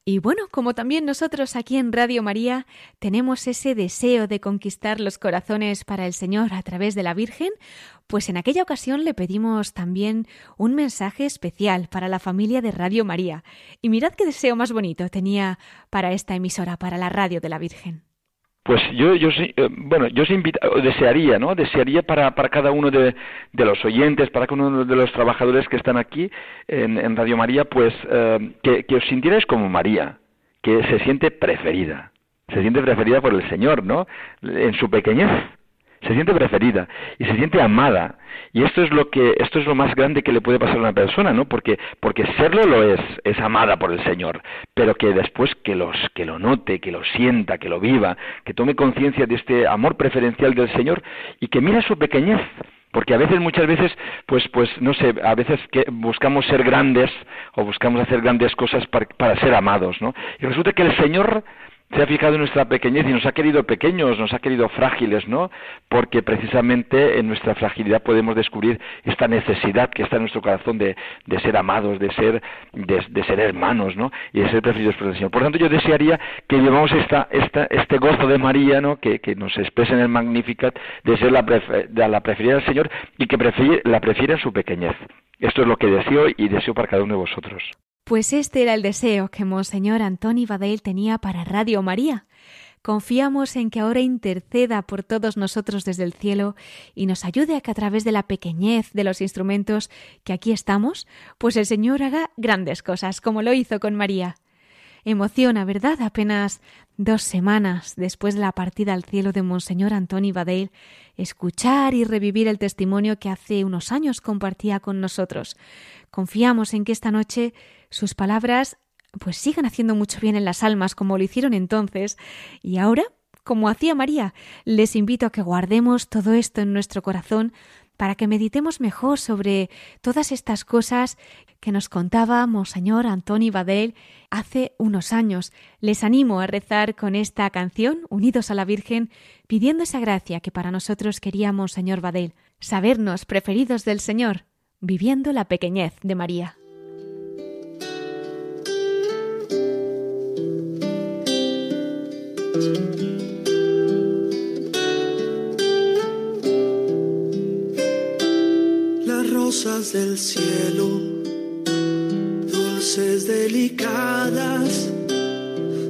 Y bueno, como también nosotros aquí en Radio María tenemos ese deseo de conquistar los corazones para el Señor a través de la Virgen, pues en aquella ocasión le pedimos también un mensaje especial para la familia de Radio María. Y mirad qué deseo más bonito tenía para esta emisora, para la Radio de la Virgen. Pues yo, yo eh, bueno, yo invita, desearía, ¿no? Desearía para, para cada uno de, de, los oyentes, para cada uno de los trabajadores que están aquí en, en Radio María, pues eh, que, que, os sintierais como María, que se siente preferida, se siente preferida por el Señor, ¿no? En su pequeñez, se siente preferida y se siente amada. Y esto es lo que esto es lo más grande que le puede pasar a una persona no porque porque serlo lo es es amada por el señor. Pero que después que los que lo note que lo sienta que lo viva que tome conciencia de este amor preferencial del señor y que mira su pequeñez. Porque a veces muchas veces pues pues no sé a veces que buscamos ser grandes o buscamos hacer grandes cosas para, para ser amados no y resulta que el señor se ha fijado en nuestra pequeñez y nos ha querido pequeños, nos ha querido frágiles, ¿no? Porque precisamente en nuestra fragilidad podemos descubrir esta necesidad que está en nuestro corazón de, ser amados, de ser, de, ser hermanos, ¿no? Y de ser preferidos por el Señor. Por tanto, yo desearía que llevamos esta, esta, este gozo de María, ¿no? Que, nos expresa en el Magnificat de ser la, de la preferida del Señor y que la prefiere en su pequeñez. Esto es lo que deseo y deseo para cada uno de vosotros. Pues este era el deseo que Monseñor Antoni Badel tenía para Radio María. Confiamos en que ahora interceda por todos nosotros desde el cielo y nos ayude a que a través de la pequeñez de los instrumentos que aquí estamos, pues el Señor haga grandes cosas, como lo hizo con María. Emociona, ¿verdad? Apenas dos semanas después de la partida al cielo de Monseñor Antoni Badale, escuchar y revivir el testimonio que hace unos años compartía con nosotros. Confiamos en que esta noche sus palabras pues sigan haciendo mucho bien en las almas como lo hicieron entonces y ahora como hacía María, les invito a que guardemos todo esto en nuestro corazón para que meditemos mejor sobre todas estas cosas que nos contaba Monseñor Antoni Badel hace unos años. Les animo a rezar con esta canción, unidos a la Virgen, pidiendo esa gracia que para nosotros quería Monseñor Badel, sabernos preferidos del Señor, viviendo la pequeñez de María. Del cielo, dulces, delicadas,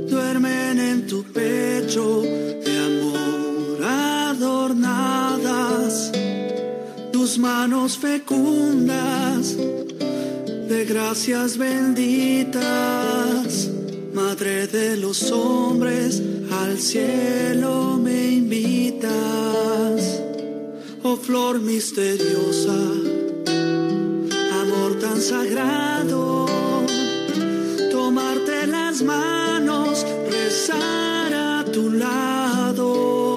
duermen en tu pecho de amor adornadas, tus manos fecundas de gracias benditas, Madre de los hombres, al cielo me invitas, oh flor misteriosa tan sagrado, tomarte las manos, rezar a tu lado,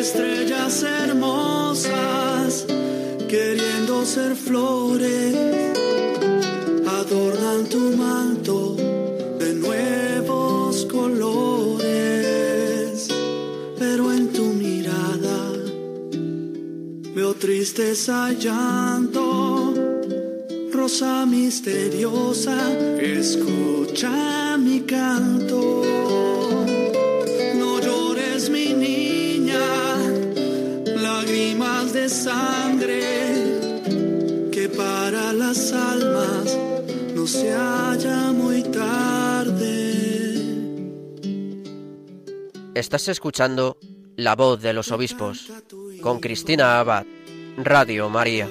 estrellas hermosas, queriendo ser flores, adornan tu manto de nuevos colores, pero en tu mirada veo tristeza llanto misteriosa, escucha mi canto. No llores mi niña, lágrimas de sangre, que para las almas no se haya muy tarde. Estás escuchando La voz de los obispos con Cristina Abad, Radio María.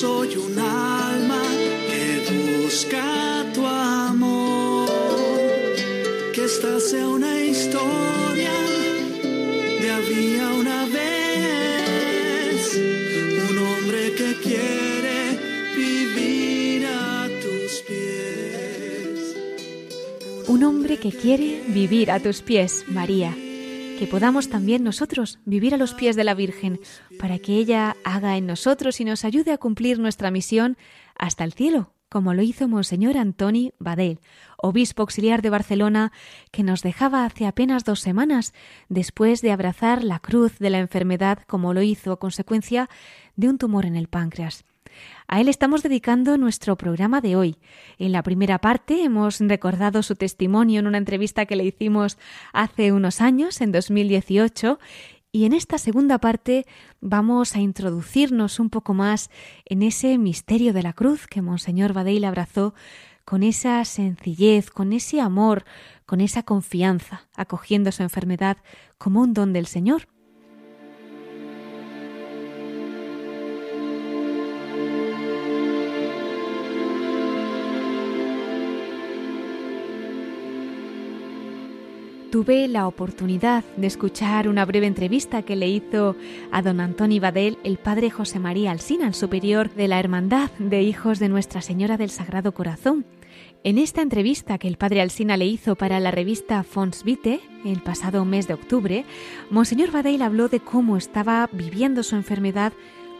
Soy un alma que busca tu amor. Que esta sea una historia de había una vez un hombre que quiere vivir a tus pies. Un hombre que quiere vivir a tus pies, María que podamos también nosotros vivir a los pies de la Virgen, para que ella haga en nosotros y nos ayude a cumplir nuestra misión hasta el cielo, como lo hizo Monseñor Antoni Badel, obispo auxiliar de Barcelona, que nos dejaba hace apenas dos semanas, después de abrazar la cruz de la enfermedad, como lo hizo a consecuencia de un tumor en el páncreas. A él estamos dedicando nuestro programa de hoy. En la primera parte hemos recordado su testimonio en una entrevista que le hicimos hace unos años, en 2018, y en esta segunda parte vamos a introducirnos un poco más en ese misterio de la cruz que Monseñor Badeil abrazó con esa sencillez, con ese amor, con esa confianza, acogiendo su enfermedad como un don del Señor. Tuve la oportunidad de escuchar una breve entrevista que le hizo a don Antoni Badel el padre José María Alsina, el superior de la Hermandad de Hijos de Nuestra Señora del Sagrado Corazón. En esta entrevista que el padre Alsina le hizo para la revista Fons Vite el pasado mes de octubre, Monseñor Badel habló de cómo estaba viviendo su enfermedad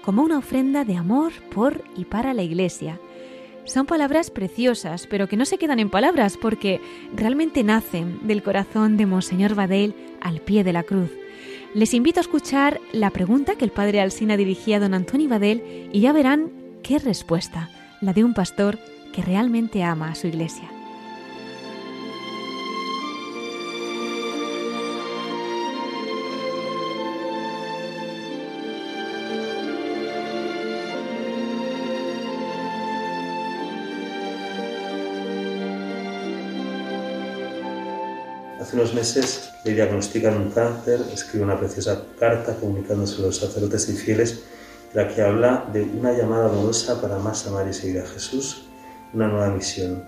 como una ofrenda de amor por y para la Iglesia. Son palabras preciosas, pero que no se quedan en palabras porque realmente nacen del corazón de Monseñor Badel al pie de la cruz. Les invito a escuchar la pregunta que el padre Alsina dirigía a don Antonio Badel y ya verán qué respuesta, la de un pastor que realmente ama a su iglesia. Hace unos meses le diagnostican un cáncer, escribe una preciosa carta comunicándose a los sacerdotes y fieles, en la que habla de una llamada amorosa para más amar y seguir a Jesús, una nueva misión.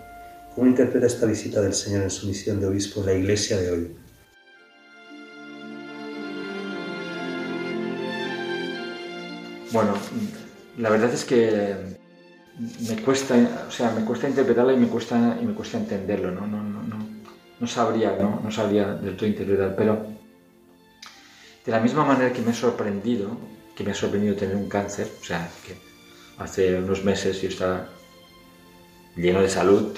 ¿Cómo interpreta esta visita del Señor en su misión de obispo en la iglesia de hoy? Bueno, la verdad es que me cuesta, o sea, me cuesta interpretarla y me cuesta, y me cuesta entenderlo, ¿no? no, no, sabría, ¿no? no sabría del todo interpretar, pero de la misma manera que me ha sorprendido, que me ha sorprendido tener un cáncer, o sea, que hace unos meses yo estaba lleno de salud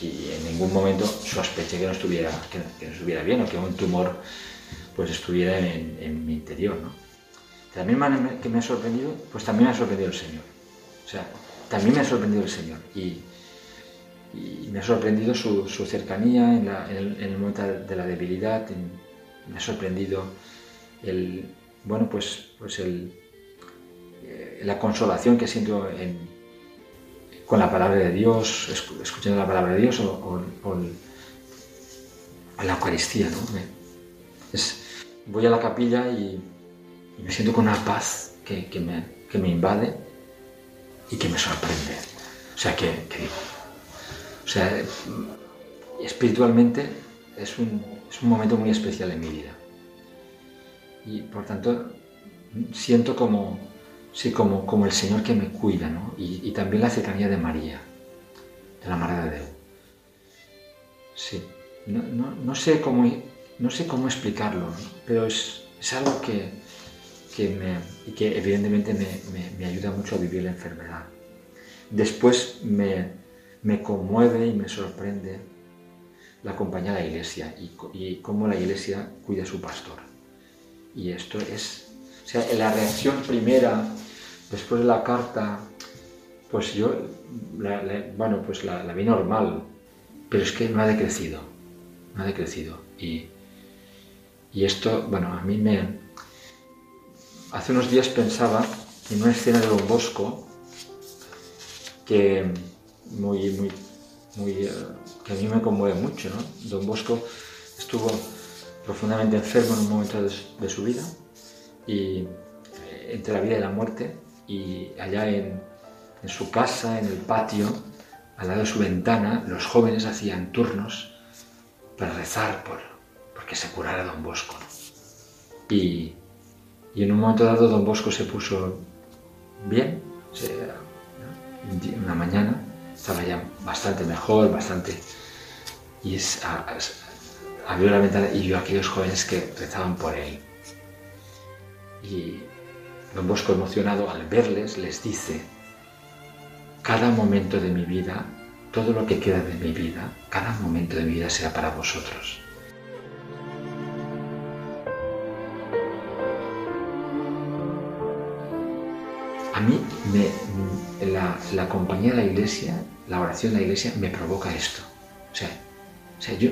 y en ningún momento sospeché que no estuviera, que, no estuviera bien o que un tumor pues estuviera en, mi interior, ¿no? De la misma manera que me ha sorprendido, pues también me ha sorprendido el Señor. O sea, también me ha sorprendido el Señor. Y me ha sorprendido su, cercanía en, el, momento de la debilidad, me ha sorprendido bueno, pues, pues eh, la consolación que siento con la palabra de Dios, escuchando la palabra de Dios o, en la Eucaristía. ¿no? voy a la capilla y, me siento con una paz que, me, invade y que me sorprende. O sea, que, o sea, espiritualmente es un, momento muy especial en mi vida. Y por tanto, siento como, sí, como, como el Señor que me cuida, ¿no? Y, también la cercanía de María, de la Madre de Dios. Sí, no, sé, cómo, no sé cómo explicarlo, pero es, algo que, me, y que evidentemente me ayuda mucho a vivir la enfermedad. Después me, me conmueve y me sorprende la compañía de la iglesia y, cómo la iglesia cuida a su pastor. Y esto es, o sea, la reacción primera, después de la carta, pues yo, bueno, pues la, vi normal, pero es que no ha decrecido, no ha decrecido. Y, y esto, bueno, a mí me... Hace unos días pensaba en una escena de Don Bosco que muy, muy, muy, eh, que a mí me conmueve mucho. ¿no? Don Bosco estuvo profundamente enfermo en un momento de, su vida, y eh, entre la vida y la muerte, y allá en, en, su casa, en el patio, al lado de su ventana, los jóvenes hacían turnos para rezar por, porque se curara Don Bosco. Y, y, en un momento dado Don Bosco se puso bien, una mañana, estaba ya bastante mejor, bastante... Y es, abrió la ventana y vio a aquellos jóvenes que rezaban por él. Y don Bosco emocionado al verles les dice, cada momento de mi vida, todo lo que queda de mi vida, cada momento de mi vida será para vosotros. A mí me, la, compañía de la iglesia, la oración de la iglesia me provoca esto. O sea, o sea yo,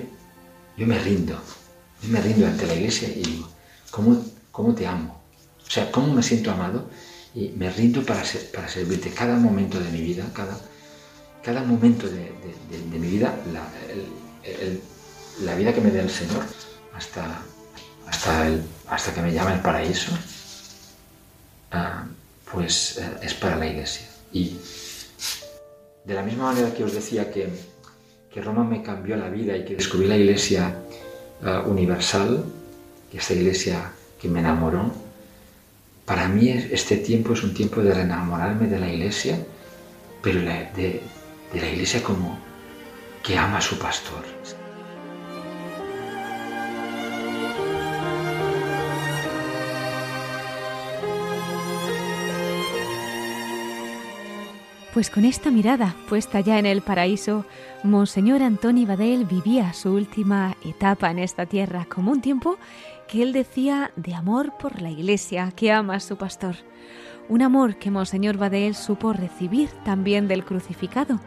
yo me rindo, yo me rindo ante la iglesia y digo, ¿cómo, cómo te amo? O sea, ¿cómo me siento amado? Y me rindo para, para servirte cada momento de mi vida, cada, cada momento de, mi vida, la, la, vida que me dé el Señor, hasta, hasta, hasta que me llame el paraíso. Pues eh, es para la iglesia. Y de la misma manera que os decía que, que Roma me cambió la vida y que descubrí la iglesia eh, universal, que esta iglesia que me enamoró, para mí este tiempo es un tiempo de reenamorarme de la iglesia, pero de, de la iglesia como que ama a su pastor. Pues con esta mirada puesta ya en el paraíso, Monseñor Antoni Badel vivía su última etapa en esta tierra como un tiempo que él decía de amor por la iglesia que ama a su pastor. Un amor que Monseñor Badel supo recibir también del crucificado.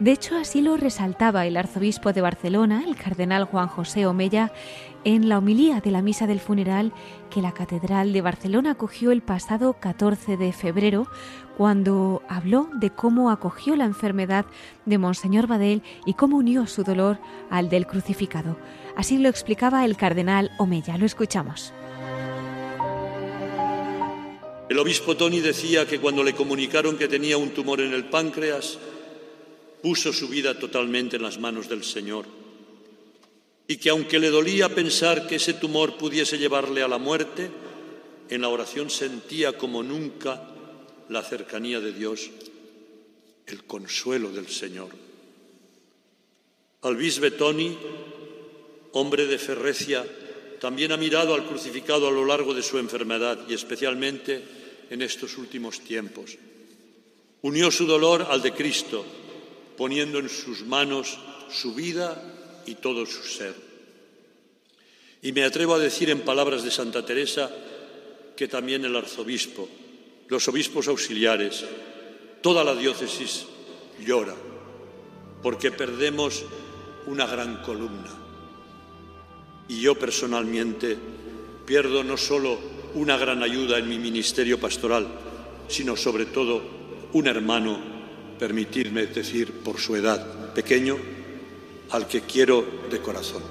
De hecho, así lo resaltaba el arzobispo de Barcelona, el cardenal Juan José Omella, en la homilía de la misa del funeral que la Catedral de Barcelona acogió el pasado 14 de febrero, cuando habló de cómo acogió la enfermedad de Monseñor Badel y cómo unió su dolor al del crucificado. Así lo explicaba el cardenal Omeya. Lo escuchamos. El obispo Tony decía que cuando le comunicaron que tenía un tumor en el páncreas, puso su vida totalmente en las manos del Señor y que aunque le dolía pensar que ese tumor pudiese llevarle a la muerte, en la oración sentía como nunca la cercanía de Dios, el consuelo del Señor. Albis Betoni, hombre de Ferrecia, también ha mirado al crucificado a lo largo de su enfermedad y especialmente en estos últimos tiempos. Unió su dolor al de Cristo, poniendo en sus manos su vida y todo su ser. Y me atrevo a decir en palabras de Santa Teresa que también el arzobispo, los obispos auxiliares, toda la diócesis llora porque perdemos una gran columna. Y yo personalmente pierdo no solo una gran ayuda en mi ministerio pastoral, sino sobre todo un hermano, permitidme decir por su edad, pequeño, al que quiero de corazón.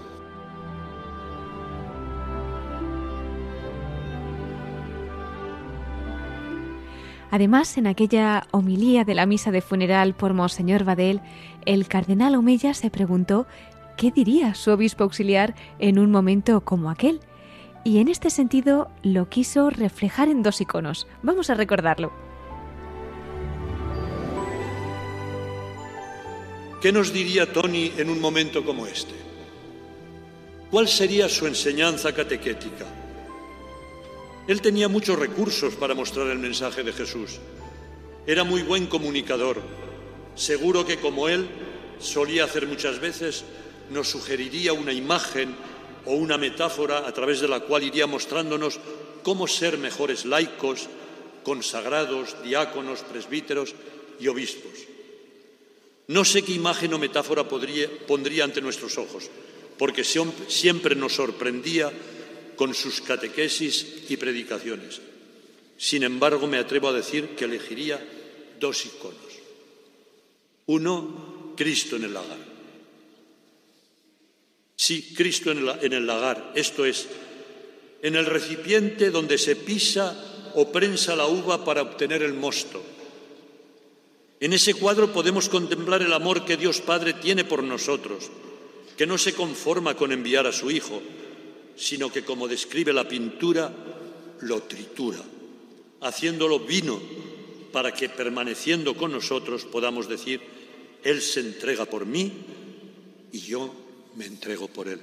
Además, en aquella homilía de la misa de funeral por Monseñor Badel, el cardenal Omeya se preguntó qué diría su obispo auxiliar en un momento como aquel. Y en este sentido lo quiso reflejar en dos iconos. Vamos a recordarlo. ¿Qué nos diría Tony en un momento como este? ¿Cuál sería su enseñanza catequética? Él tenía muchos recursos para mostrar el mensaje de Jesús. Era muy buen comunicador. Seguro que como él solía hacer muchas veces, nos sugeriría una imagen o una metáfora a través de la cual iría mostrándonos cómo ser mejores laicos, consagrados, diáconos, presbíteros y obispos. No sé qué imagen o metáfora pondría ante nuestros ojos, porque siempre nos sorprendía con sus catequesis y predicaciones. Sin embargo, me atrevo a decir que elegiría dos iconos. Uno, Cristo en el lagar. Sí, Cristo en el, lagar, esto es, en el recipiente donde se pisa o prensa la uva para obtener el mosto. En ese cuadro podemos contemplar el amor que Dios Padre tiene por nosotros, que no se conforma con enviar a su Hijo, sino que, como describe la pintura, lo tritura, haciéndolo vino para que, permaneciendo con nosotros, podamos decir, Él se entrega por mí y yo me entrego por Él.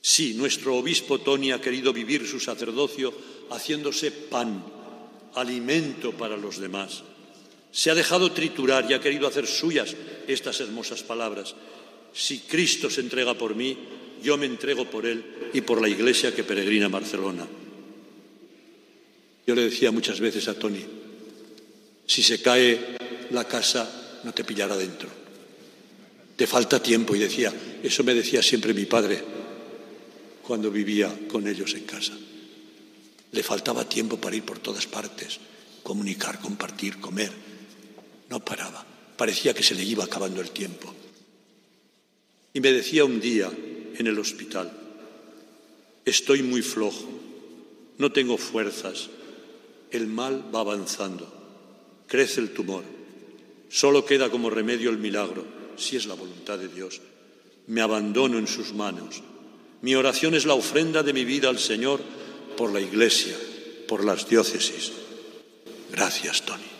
Sí, nuestro obispo Tony ha querido vivir su sacerdocio haciéndose pan, alimento para los demás se ha dejado triturar y ha querido hacer suyas estas hermosas palabras. Si Cristo se entrega por mí, yo me entrego por Él y por la iglesia que peregrina a Barcelona. Yo le decía muchas veces a Tony, si se cae la casa, no te pillará dentro. Te falta tiempo. Y decía, eso me decía siempre mi padre cuando vivía con ellos en casa. Le faltaba tiempo para ir por todas partes, comunicar, compartir, comer no paraba. Parecía que se le iba acabando el tiempo. Y me decía un día en el hospital, estoy muy flojo, no tengo fuerzas, el mal va avanzando, crece el tumor, solo queda como remedio el milagro, si es la voluntad de Dios. Me abandono en sus manos. Mi oración es la ofrenda de mi vida al Señor por la Iglesia, por las diócesis. Gracias, Tony.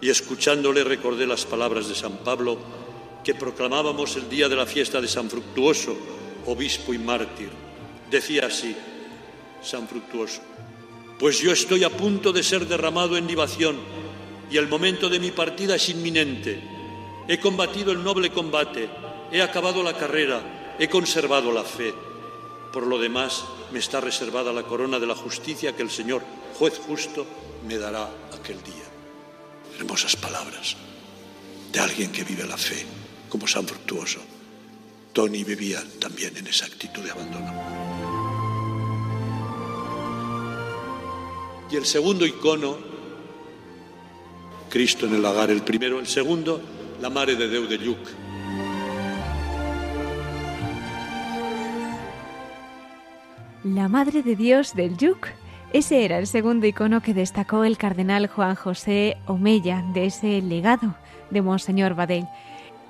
y escuchándole recordé las palabras de San Pablo que proclamábamos el día de la fiesta de San Fructuoso, obispo y mártir. Decía así, San Fructuoso. Pues yo estoy a punto de ser derramado en libación y el momento de mi partida es inminente. He combatido el noble combate, he acabado la carrera, he conservado la fe. Por lo demás, me está reservada la corona de la justicia que el Señor, juez justo, me dará aquel día. Hermosas palabras de alguien que vive la fe, como San Fructuoso. Tony vivía también en esa actitud de abandono. Y el segundo icono, Cristo en el lagar, el primero, el segundo, la Mare de Deu de Lluc. La Madre de Dios del Yuc. Ese era el segundo icono que destacó el cardenal Juan José Omeya de ese legado de Monseñor Badel.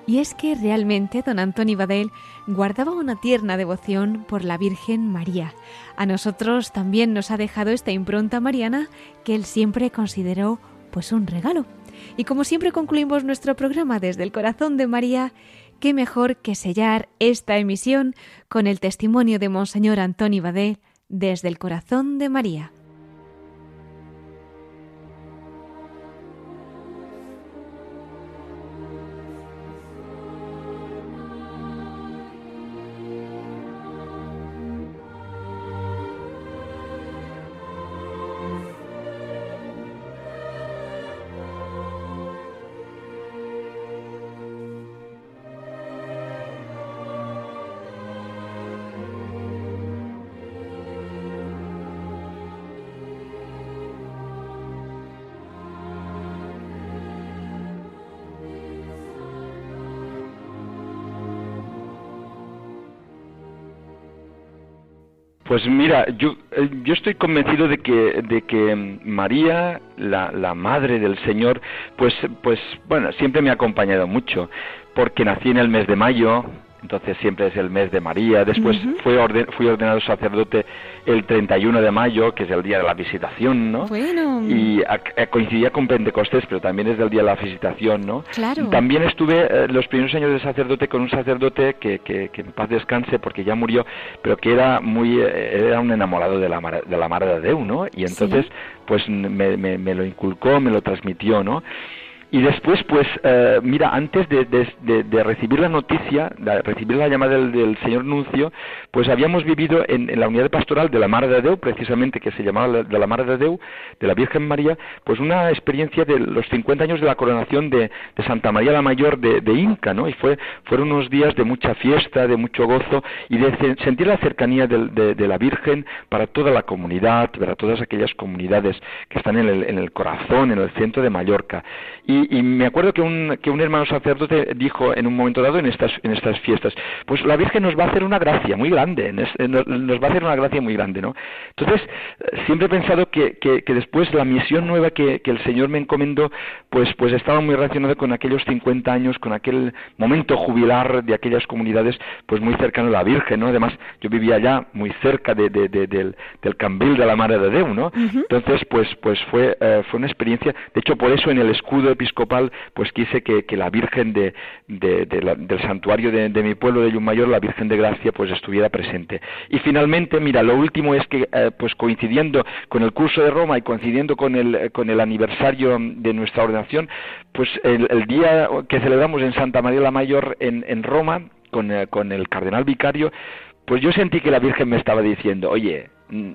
Y es que realmente don Antonio Badel guardaba una tierna devoción por la Virgen María. A nosotros también nos ha dejado esta impronta mariana que él siempre consideró pues un regalo. Y como siempre concluimos nuestro programa desde el corazón de María, qué mejor que sellar esta emisión con el testimonio de Monseñor Antonio Badel desde el corazón de María. Pues mira, yo, eh, yo estoy convencido de que, de que María, la, la madre del Señor, pues, pues, bueno, siempre me ha acompañado mucho, porque nací en el mes de mayo, entonces siempre es el mes de María. Después fui, fui ordenado sacerdote el 31 de mayo, que es el día de la visitación, ¿no? Bueno. Y coincidía con Pentecostés, pero también es el día de la visitación, ¿no? Claro. También estuve eh, los primeros años de sacerdote con un sacerdote que, que, en paz descanse, porque ya murió, pero que era muy, eh, era un enamorado de la, de la Madre de Deu, ¿no? Y entonces, pues me, me, me lo inculcó, me lo transmitió, ¿no? Y después, pues, eh, mira, antes de, recibir la noticia, de recibir la llamada del, señor Nuncio, pues habíamos vivido en, la unidad pastoral de la Madre de Deu, precisamente, que se llamaba de la Madre de Deu, de la Virgen María, pues una experiencia de los 50 años de la coronación de, Santa María la Mayor de, Inca, ¿no? Y fue, fueron unos días de mucha fiesta, de mucho gozo y de sentir la cercanía de, la Virgen para toda la comunidad, para todas aquellas comunidades que están en el, en el corazón, en el centro de Mallorca. Y y, me acuerdo que un, que un hermano sacerdote dijo en un momento dado en estas, en estas fiestas, pues la Virgen nos va a hacer una gracia muy grande, nos va a hacer una gracia muy grande, ¿no? Entonces, siempre he pensado que, que, después la misión nueva que, que, el Señor me encomendó, pues, pues estaba muy relacionada con aquellos 50 años, con aquel momento jubilar de aquellas comunidades, pues muy cercano a la Virgen, ¿no? Además, yo vivía allá muy cerca de, de, del, del Cambil de la Madre de Deu, ¿no? Entonces, pues, pues fue, eh, fue una experiencia, de hecho, por eso en el escudo episcopal pues quise que, la Virgen de, del santuario de, mi pueblo de Yumayor, la Virgen de Gracia, pues estuviera presente. Y finalmente, mira, lo último es que, eh, pues coincidiendo con el curso de Roma y coincidiendo con el, con el aniversario de nuestra ordenación, pues el, día que celebramos en Santa María la Mayor en, en Roma, con, eh, con el cardenal vicario, pues yo sentí que la Virgen me estaba diciendo, oye, mm,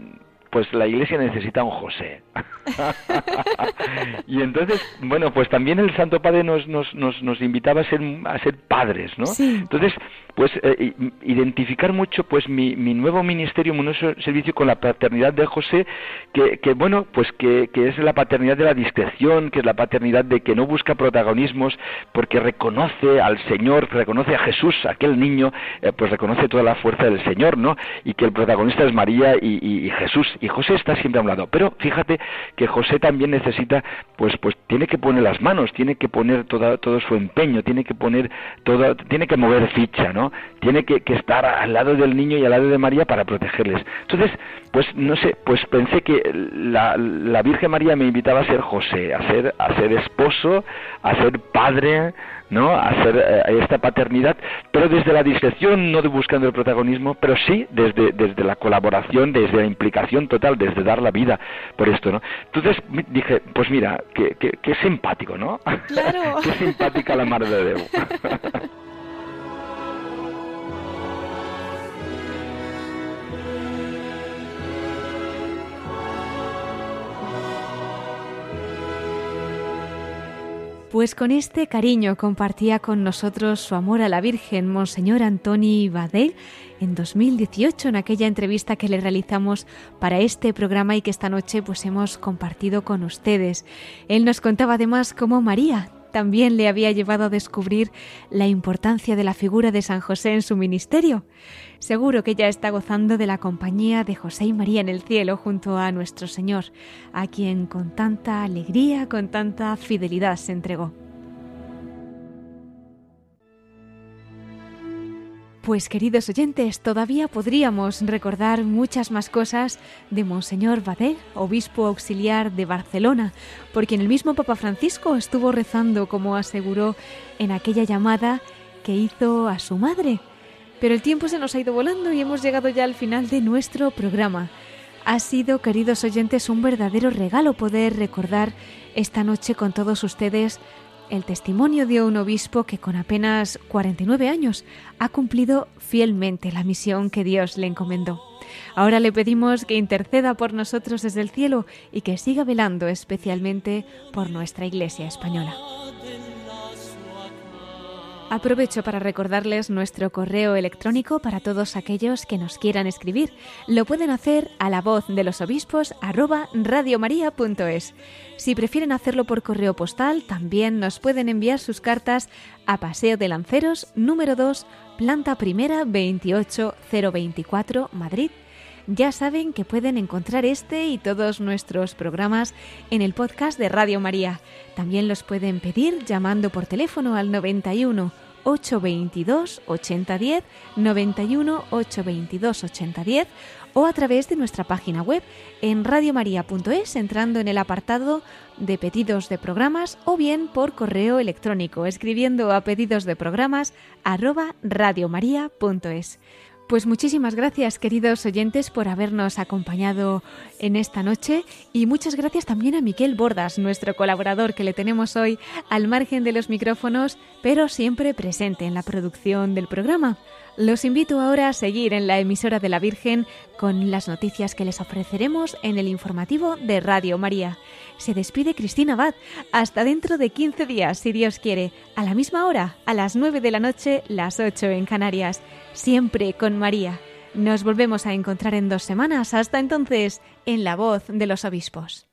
pues la iglesia necesita un José. y entonces, bueno, pues también el Santo Padre nos, nos, nos, nos invitaba a ser, a ser padres, ¿no? Entonces, pues eh, identificar mucho pues mi, mi, nuevo ministerio, mi nuevo servicio con la paternidad de José, que, que bueno, pues que, que, es la paternidad de la discreción, que es la paternidad de que no busca protagonismos, porque reconoce al Señor, reconoce a Jesús, aquel niño, eh, pues reconoce toda la fuerza del Señor, ¿no? Y que el protagonista es María y, y, Jesús, y José está siempre a un lado. Pero fíjate que José también necesita, pues, pues tiene que poner las manos, tiene que poner toda, todo su empeño, tiene que poner todo, tiene que mover ficha, ¿no? Tiene que, estar al lado del niño y al lado de María para protegerles. Entonces, pues no sé, pues pensé que la, Virgen María me invitaba a ser José, a ser, a ser esposo, a ser padre, ¿no? Hacer eh, esta paternidad, pero desde la discreción, no de buscando el protagonismo, pero sí desde, desde la colaboración, desde la implicación total, desde dar la vida por esto, ¿no? Entonces dije, pues mira, qué, qué, simpático, ¿no? Claro. qué simpática la madre de Dios. Pues con este cariño compartía con nosotros su amor a la Virgen Monseñor Antoni Badel en 2018 en aquella entrevista que le realizamos para este programa y que esta noche pues hemos compartido con ustedes. Él nos contaba además cómo María también le había llevado a descubrir la importancia de la figura de San José en su ministerio. Seguro que ya está gozando de la compañía de José y María en el cielo junto a nuestro Señor, a quien con tanta alegría, con tanta fidelidad se entregó. Pues queridos oyentes, todavía podríamos recordar muchas más cosas de Monseñor Badel, obispo auxiliar de Barcelona, porque en el mismo Papa Francisco estuvo rezando, como aseguró en aquella llamada que hizo a su madre. Pero el tiempo se nos ha ido volando y hemos llegado ya al final de nuestro programa. Ha sido, queridos oyentes, un verdadero regalo poder recordar esta noche con todos ustedes el testimonio de un obispo que con apenas 49 años ha cumplido fielmente la misión que Dios le encomendó. Ahora le pedimos que interceda por nosotros desde el cielo y que siga velando especialmente por nuestra Iglesia española. Aprovecho para recordarles nuestro correo electrónico para todos aquellos que nos quieran escribir. Lo pueden hacer a la voz de los obispos radiomaria.es. Si prefieren hacerlo por correo postal, también nos pueden enviar sus cartas a Paseo de Lanceros, número 2, planta primera 28024, Madrid ya saben que pueden encontrar este y todos nuestros programas en el podcast de Radio María. También los pueden pedir llamando por teléfono al 91 822 8010, 91 822 8010 o a través de nuestra página web en radiomaria.es entrando en el apartado de pedidos de programas o bien por correo electrónico escribiendo a pedidos de programas arroba radiomaria.es. Pues muchísimas gracias, queridos oyentes, por habernos acompañado en esta noche y muchas gracias también a Miquel Bordas, nuestro colaborador que le tenemos hoy al margen de los micrófonos, pero siempre presente en la producción del programa. Los invito ahora a seguir en la emisora de la Virgen con las noticias que les ofreceremos en el informativo de Radio María. Se despide Cristina Abad. Hasta dentro de 15 días, si Dios quiere, a la misma hora, a las 9 de la noche, las 8 en Canarias. Siempre con María. Nos volvemos a encontrar en dos semanas. Hasta entonces, en la voz de los obispos.